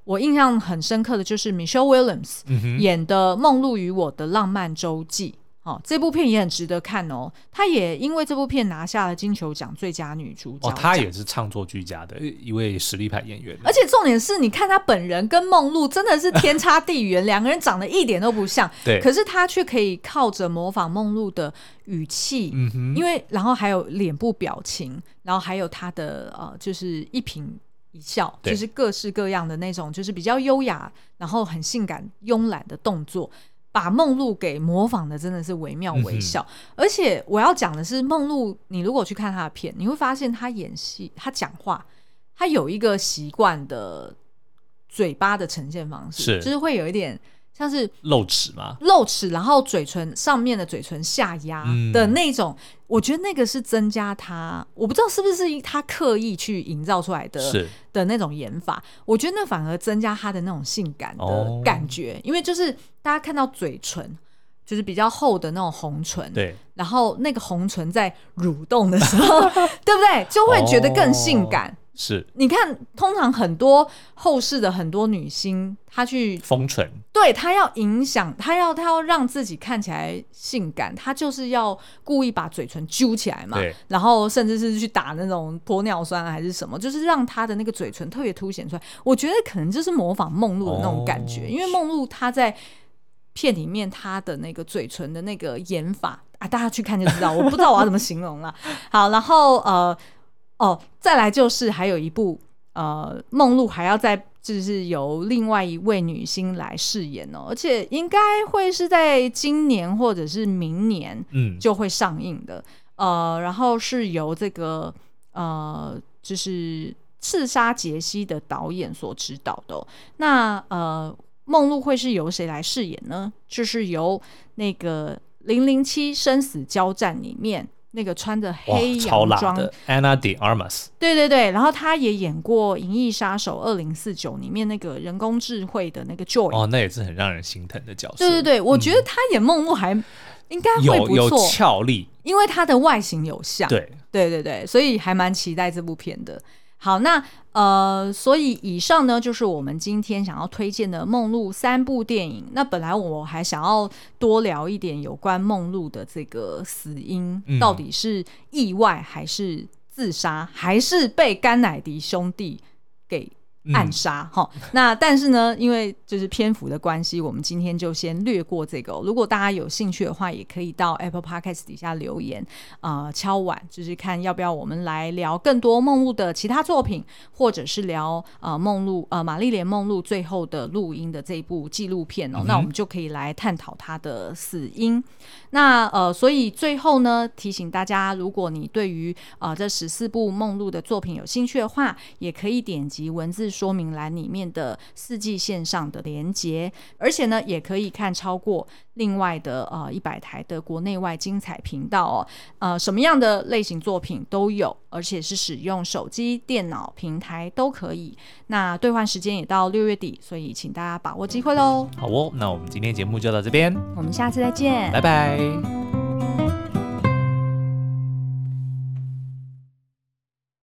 [SPEAKER 1] 哦，我印象很深刻的就是 Michelle Williams 演的《梦露与我的浪漫周记》哦，这部片也很值得看哦。她也因为这部片拿下了金球奖最佳女主角。
[SPEAKER 2] 哦，她也是唱作俱佳的一位实力派演员。
[SPEAKER 1] 而且重点是，你看她本人跟梦露真的是天差地远，两个人长得一点都不像。
[SPEAKER 2] 对。
[SPEAKER 1] 可是她却可以靠着模仿梦露的语气，嗯哼，因为然后还有脸部表情，然后还有她的呃，就是一颦一笑，就是各式各样的那种，就是比较优雅，然后很性感慵懒的动作。把梦露给模仿的真的是惟妙惟肖，嗯、而且我要讲的是，梦露，你如果去看她的片，你会发现她演戏、她讲话，她有一个习惯的嘴巴的呈现方式，
[SPEAKER 2] 是
[SPEAKER 1] 就是会有一点。像是
[SPEAKER 2] 露齿吗？
[SPEAKER 1] 露齿，然后嘴唇上面的嘴唇下压的那种，嗯、我觉得那个是增加他，我不知道是不是他刻意去营造出来的，
[SPEAKER 2] 是
[SPEAKER 1] 的那种演法。我觉得那反而增加他的那种性感的感觉，哦、因为就是大家看到嘴唇就是比较厚的那种红唇，
[SPEAKER 2] 对，
[SPEAKER 1] 然后那个红唇在蠕动的时候，对不对？就会觉得更性感。哦
[SPEAKER 2] 是，
[SPEAKER 1] 你看，通常很多后世的很多女星，她去
[SPEAKER 2] 封唇，
[SPEAKER 1] 对她要影响，她要她要让自己看起来性感，她就是要故意把嘴唇揪起来嘛，
[SPEAKER 2] 对，
[SPEAKER 1] 然后甚至是去打那种玻尿酸还是什么，就是让她的那个嘴唇特别凸显出来。我觉得可能就是模仿梦露的那种感觉，哦、因为梦露她在片里面她的那个嘴唇的那个演法啊，大家去看就知道，我不知道我要怎么形容了。好，然后呃。哦，再来就是还有一部，呃，梦露还要再就是由另外一位女星来饰演哦，而且应该会是在今年或者是明年，嗯，就会上映的。嗯、呃，然后是由这个呃，就是《刺杀杰西》的导演所指导的、哦。那呃，梦露会是由谁来饰演呢？就是由那个《零零七生死交战》里面。那个穿着黑洋装
[SPEAKER 2] 的 Anna de Armas，
[SPEAKER 1] 对对对，然后他也演过《银翼杀手二零四九》里面那个人工智慧的那个 Joy，
[SPEAKER 2] 哦，那也是很让人心疼的角色。
[SPEAKER 1] 对对对，我觉得他演梦露还应该会不错，
[SPEAKER 2] 有有俏丽，
[SPEAKER 1] 因为他的外形有像。
[SPEAKER 2] 对。
[SPEAKER 1] 对对对，所以还蛮期待这部片的。好，那呃，所以以上呢，就是我们今天想要推荐的梦露三部电影。那本来我还想要多聊一点有关梦露的这个死因，嗯、到底是意外还是自杀，还是被甘乃迪兄弟给。暗杀哈，那但是呢，因为就是篇幅的关系，我们今天就先略过这个。如果大家有兴趣的话，也可以到 Apple Podcast 底下留言，呃，敲碗，就是看要不要我们来聊更多梦露的其他作品，或者是聊呃梦露呃玛丽莲梦露最后的录音的这一部纪录片哦，嗯、那我们就可以来探讨她的死因。那呃，所以最后呢，提醒大家，如果你对于呃这十四部梦露的作品有兴趣的话，也可以点击文字说明栏里面的四季线上的连接，而且呢，也可以看超过另外的呃一百台的国内外精彩频道哦，呃，什么样的类型作品都有，而且是使用手机、电脑平台都可以。那兑换时间也到六月底，所以请大家把握机会喽。
[SPEAKER 2] 好哦，那我们今天节目就到这边，
[SPEAKER 1] 我们下次再见，
[SPEAKER 2] 拜拜。